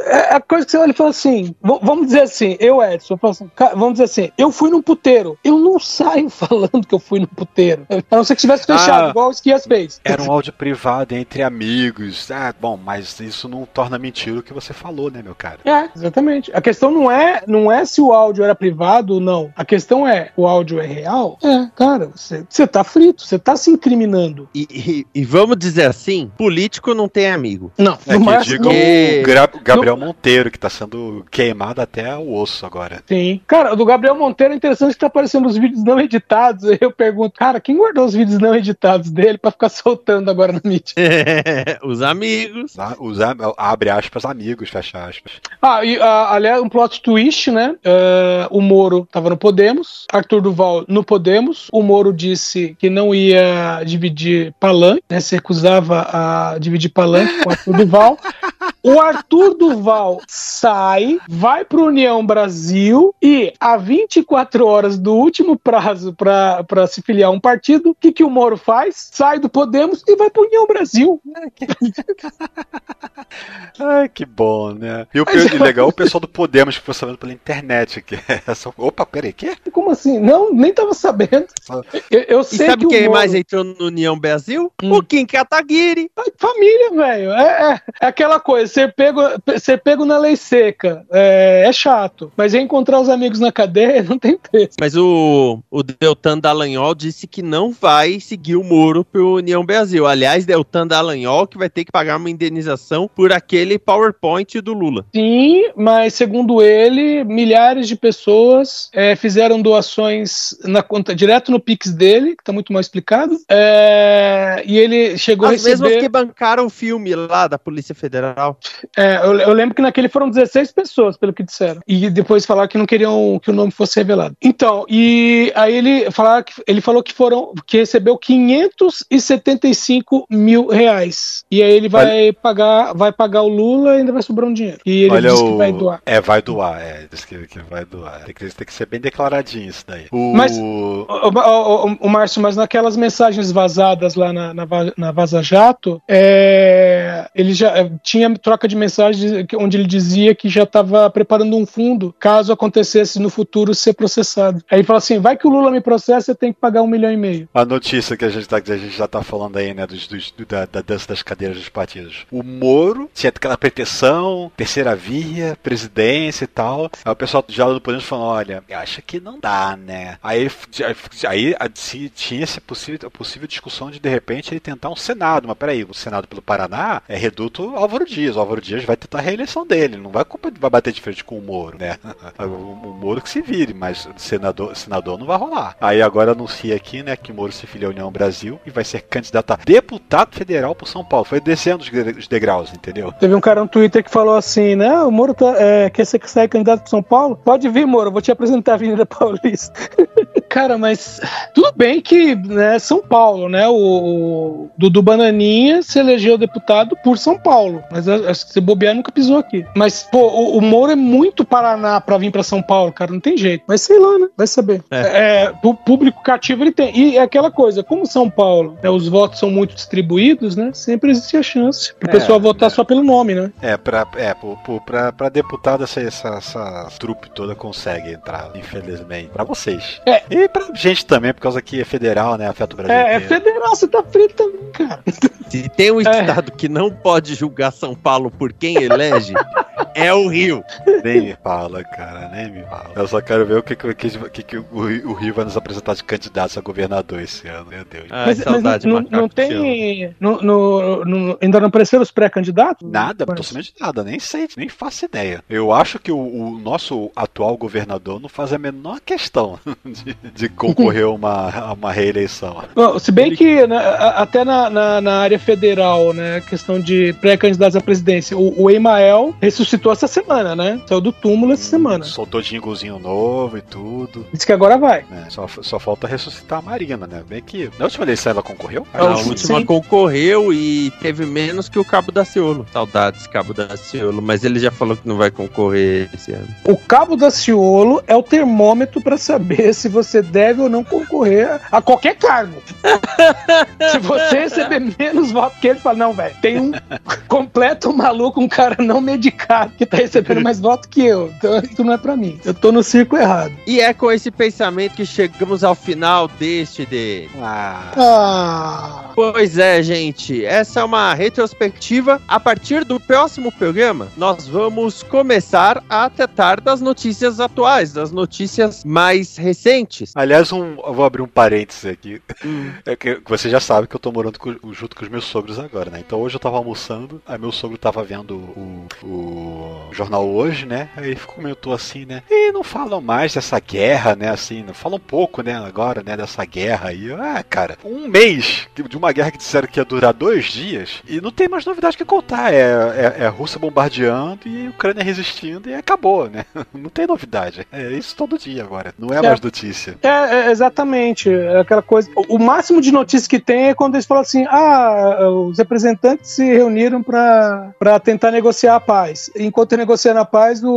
é a coisa que você olha e fala assim, vamos dizer assim, eu, Edson, eu falo assim, vamos dizer assim, eu fui num puteiro. Eu não saio falando que eu fui no puteiro. A não ser que tivesse fechado, ah, igual o Esquias fez. Era um áudio privado entre amigos. Ah, bom, mas isso não torna mentira o que você falou, né, meu cara? É, exatamente. A questão não é, não é se o áudio era privado ou não. A questão é, o áudio é real? É, cara, você, você tá frito, você tá se incriminando. E, e, e, vamos dizer assim, político não tem amigo. Não, é que mais, digo o Gabriel Monteiro, que tá sendo queimado até o osso agora. Sim. Cara, o do Gabriel Monteiro é interessante que tá aparecendo os vídeos não editados. Aí eu pergunto, cara, quem guardou os vídeos não editados dele pra ficar soltando agora na mídia? os amigos. Os, abre aspas, amigos, fecha aspas. Ah, e uh, aliás, um plot twist, né? Uh, o Moro tava no Podemos, Arthur Duval no Podemos. O Moro disse que não ia dividir palanque, né? Se recusava a dividir palanque com Arthur Duval. O Arthur Duval sai, vai para União Brasil e, a 24 horas do último prazo para se filiar a um partido, o que, que o Moro faz? Sai do Podemos e vai para União Brasil. Ai, que bom, né? E o legal o pessoal do Podemos que foi sabendo pela internet. Que é só... Opa, peraí, quê? Como assim? Não, nem tava sabendo. Eu, eu sei e sabe que quem Moro... mais entrou no União Brasil? Hum. O Kim Kataguiri. Família, velho. É, é, é, aquela coisa, ser pego, ser pego na lei seca é, é, chato. Mas encontrar os amigos na cadeia não tem preço. Mas o, o Deltan Dallagnol disse que não vai seguir o Moro pro União Brasil. Aliás, Deltan Dallagnol que vai ter que pagar uma indenização por aquele PowerPoint do Lula. Sim, mas segundo ele, milhares de pessoas é, fizeram doações na conta, direto no Pix dele, que tá muito mal explicado. É, e ele chegou As a receber... mesmas que bancaram o filme lá da Polícia Federal. É, eu, eu lembro que naquele foram 16 pessoas, pelo que disseram. E depois falaram que não queriam que o nome fosse revelado. Então, e aí ele, falar que, ele falou que foram que recebeu 575 mil reais. E aí ele vai pagar vai pagar o Lula e ainda vai sobrar um dinheiro. E ele Olha disse o... que vai doar. É, vai doar, é. Diz que, que vai doar. Tem que, tem que ser bem declaradinho isso daí. O... Mas- O, o, o- o Márcio, mas naquelas mensagens vazadas lá na, na, na Vaza Jato, é, ele já é, tinha troca de mensagens onde ele dizia que já estava preparando um fundo caso acontecesse no futuro ser processado. Aí ele fala assim: vai que o Lula me processa, eu tenho que pagar um milhão e meio. A notícia que a gente, tá, que a gente já tá falando aí, né, dos, dos- do- da, da dança das cadeiras dos partidos. O Moro tinha aquela pretensão, terceira via, presidência e tal. Aí o pessoal já do Podemos falando, olha, acha que não dá, né? Aí, aí se tinha essa possível, possível discussão de, de repente, ele tentar um Senado. Mas peraí, o Senado pelo Paraná é reduto Álvaro Dias. O Álvaro Dias vai tentar a reeleição dele, não vai, vai bater de frente com o Moro, né? O, o Moro que se vire, mas senador, senador não vai rolar. Aí agora anuncia aqui, né, que Moro se filia à União Brasil e vai ser candidato a deputado federal por São Paulo. Foi descendo os degraus, entendeu? Teve um cara no Twitter que falou assim, né? O Moro tá, é, quer ser candidato para São Paulo? Pode vir, Moro, eu vou te apresentar a Avenida Paulista. cara, mas tudo bem que, né, São Paulo, né? O, o Dudu Bananinha se elegeu deputado por São Paulo. Mas acho que se bobear nunca pisou aqui. Mas, pô, o, o Moro é muito Paraná pra vir pra São Paulo, cara, não tem jeito. Mas sei lá, né? Vai saber. É. pu- público cativo ele tem. E é aquela coisa, como São Paulo, né, os votos são muito distribuídos, né? Sempre existe a chance pro É, pessoal votar é. só pelo nome, né? É, pra, é, pro- pro- pra, pra deputado essa, essa, essa trupe toda consegue entrar, infelizmente. Pra vocês. É. E pra gente também, por causa que é federal, né? Afeta o Brasil. É, é federal, você tá frito também, cara. Se tem um É. estado que não pode julgar São Paulo por quem elege, é o Rio. Nem me fala, cara, nem me fala. Eu só quero ver o que, que, que, que- o, Rio- o Rio vai nos apresentar de candidatos a governador esse ano, meu Deus. Ai, mas, saudade, mas não, não tem. No, no- no- ainda não apareceram os pré-candidatos? Nada, Mas- totalmente nada, nem sei, nem faço ideia. Eu acho que o, o nosso atual governador não faz a menor questão de, de concorrer a uma, a uma reeleição. Bom, se bem que né, até na, na, na área federal, né, questão de pré-candidatos à presidência, o, o Emael ressuscitou essa semana, né? Saiu do túmulo essa semana. Soltou jinglezinho novo e tudo. Disse que agora vai. né? Só, só falta ressuscitar a Marina, né? Bem que. Na última eleição ela concorreu? É, Na o- última sim. concorreu e teve menos que o Cabo da Ciolo. Saudades, Cabo da Ciolo. Mas ele já falou que não vai concorrer esse ano. O cabo da Ciolo é o termômetro para saber se você deve ou não concorrer a qualquer cargo. se você receber menos votos que ele, fala: não, velho, tem um completo maluco, um cara não medicado que tá recebendo mais votos que eu. Então isso não é pra mim. Eu tô no circo errado. E é com esse pensamento que chegamos ao final deste de. Ah, Ah. Pois é, gente. Essa é uma retrospectiva. A partir do próximo programa, nós vamos começar a tratar das notícias atuais, das notícias mais recentes. aliás, um, eu vou abrir um parênteses aqui. É que você já sabe que eu tô morando com- junto com os meus sogros agora, né? Então hoje eu tava almoçando, aí meu sogro tava vendo o, o jornal hoje, né? Aí comentou assim, né? E não falam mais dessa guerra, né? Assim, não falam um pouco, né? Agora, né? Dessa guerra aí. Eu, Ah, cara, um mês de uma guerra que disseram que ia durar dois dias e não tem mais novidade que contar. É, é, é a Rússia bombardeando e a Ucrânia resistindo e acabou, né? Não tem novidade. É isso todo dia agora. Não é É. mais notícia. É, é, exatamente. É aquela coisa. O, o máximo de notícia que tem é quando eles falam assim: ah, os representantes se reuniram para tentar negociar a paz. Enquanto negociando a paz, o,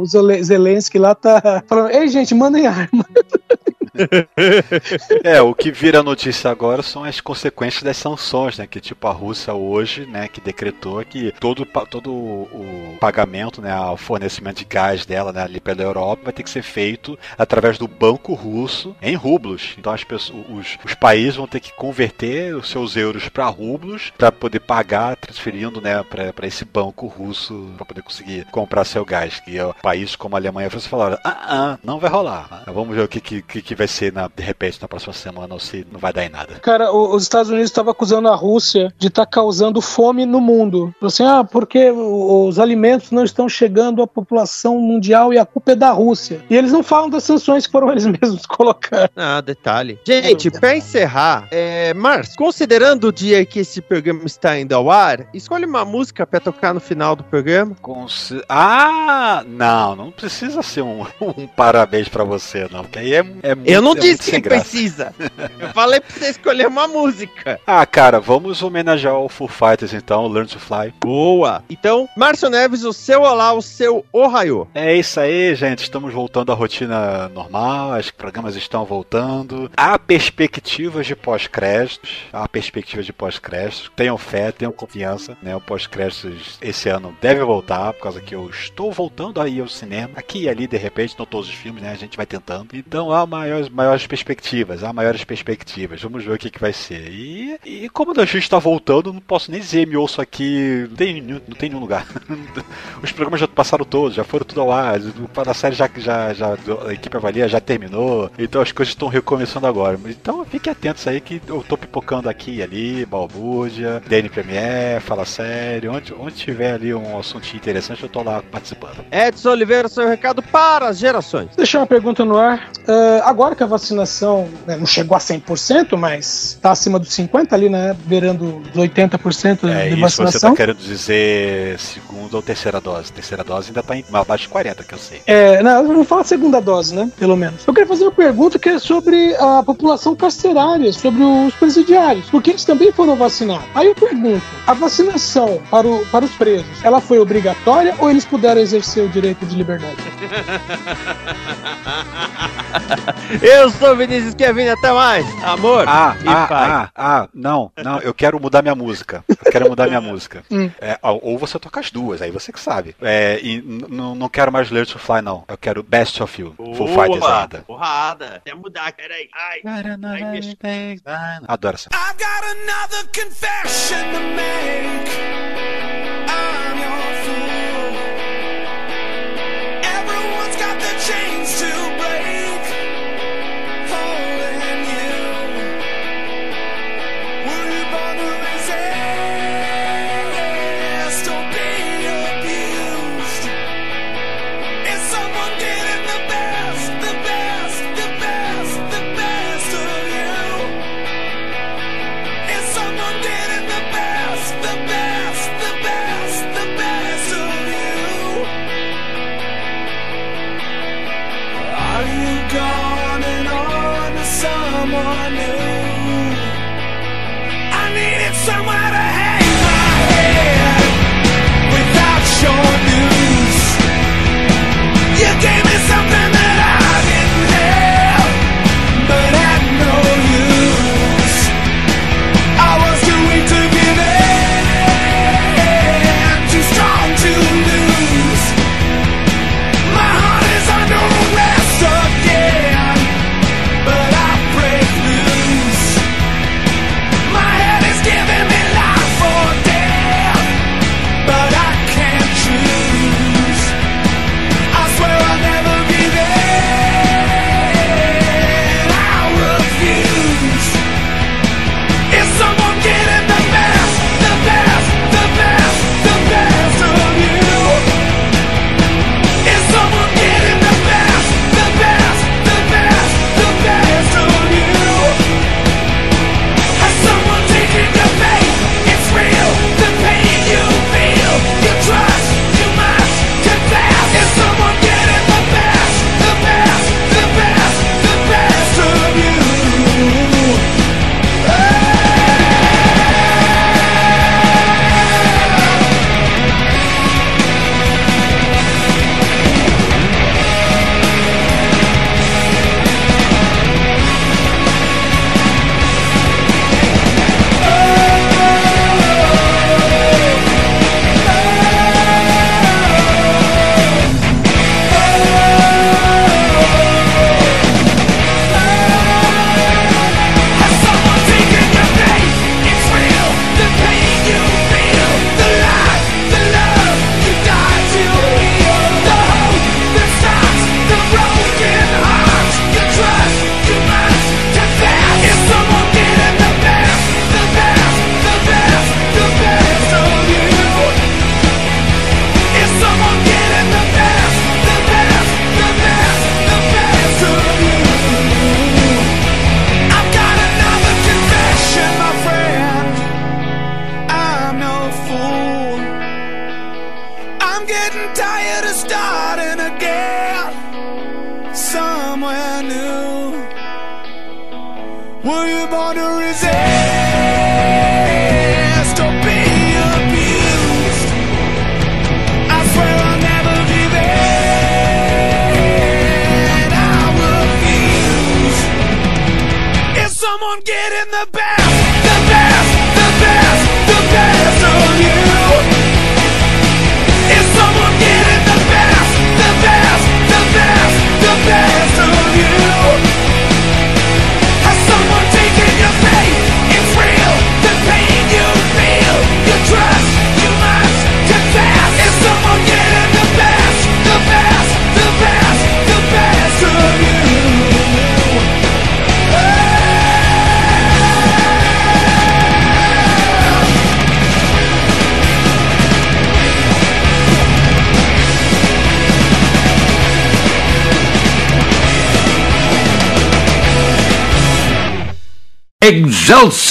o Zele- Zelensky lá tá falando: ei, gente, mandem arma. É, o que vira notícia agora são as consequências das sanções, né? Que tipo a Rússia hoje, né, que decretou que todo, todo o pagamento, né, o fornecimento de gás dela, né, ali pela Europa vai ter que ser feito através do banco russo em rublos. Então as pessoas, os, os países vão ter que converter os seus euros para rublos para poder pagar, transferindo, né, para esse banco russo para poder conseguir comprar seu gás. Que é, países como a Alemanha e a França falaram: ah, ah, não vai rolar. Vamos ver o que, que, que que vai ser, na, de repente, na próxima semana ou se não vai dar em nada. Cara, o, os Estados Unidos estavam acusando a Rússia de estar tá causando fome no mundo. Assim, ah, porque os alimentos não estão chegando à população mundial e a culpa é da Rússia. E eles não falam das sanções que foram eles mesmos colocar. Ah, detalhe. Gente, pra encerrar, é, Márcio, considerando o dia que esse programa está indo ao ar, escolhe uma música pra tocar no final do programa. Consi ah, não, não precisa ser um, um parabéns pra você, não. Porque aí é, é muito, Eu não é disse que precisa. Eu falei pra você escolher uma música. Ah, cara, vamos homenagear o Full Fighters então, Learn to Fly. Boa. Então, Márcio Neves, o seu olá, o seu ohaiô. É isso aí, gente. Estamos voltando à rotina normal, os programas estão voltando. Há perspectivas de pós-créditos. Há perspectivas de pós-créditos. Tenham fé, tenham confiança. Né? O pós-créditos esse ano deve voltar, por causa que eu estou voltando aí ao cinema. Aqui e ali, de repente, não todos os filmes, né? A gente vai tentando. Então há maiores, maiores perspectivas, há maiores perspectivas. Vamos ver o que, que vai ser. E, e como a gente está voltando, não posso nem dizer, me ouço aqui. Não tem, não tem nenhum lugar. os programas já passaram todos, já foram tudo ao ar. A série já, já, já a equipe avalia já terminou. Então as coisas estão recomeçando agora. Então fiquem atentos aí que eu tô pipocando aqui e ali, Balbúrdia, DN Premier, Fala Sério. Onde, onde tiver ali um assunto interessante, eu tô lá participando. Edson Oliveira, seu recado para as gerações. Deixar uma pergunta no ar. Uh, agora que a vacinação né, não chegou a 100%, mas está acima dos 50% ali, né? Beirando os 80% é, de isso vacinação. você tá querendo dizer segunda ou terceira dose. Terceira dose ainda tá em abaixo de 40, que eu sei. É, não, vamos falar segunda dose, né? Pelo menos. Eu queria fazer uma pergunta que é sobre a população carcerária, sobre os presidiários, porque eles também foram vacinados. Aí eu pergunto, a vacinação para, o, para os presos, ela foi obrigatória ou eles puderam exercer o direito de liberdade? Eu sou Vinícius Kevin, até mais. Amor Ah, e ah, pai. ah, ah, não, não, eu quero mudar minha música. Eu quero mudar minha música. Hum. É, ou você toca as duas, aí você que sabe. É, e não quero mais Learn to Fly, não. Eu quero Best of You. Full Fighters ainda. Porrada. Até mudar, peraí. Ai. Adoro essa. I've got another confession to make. I'm your fool.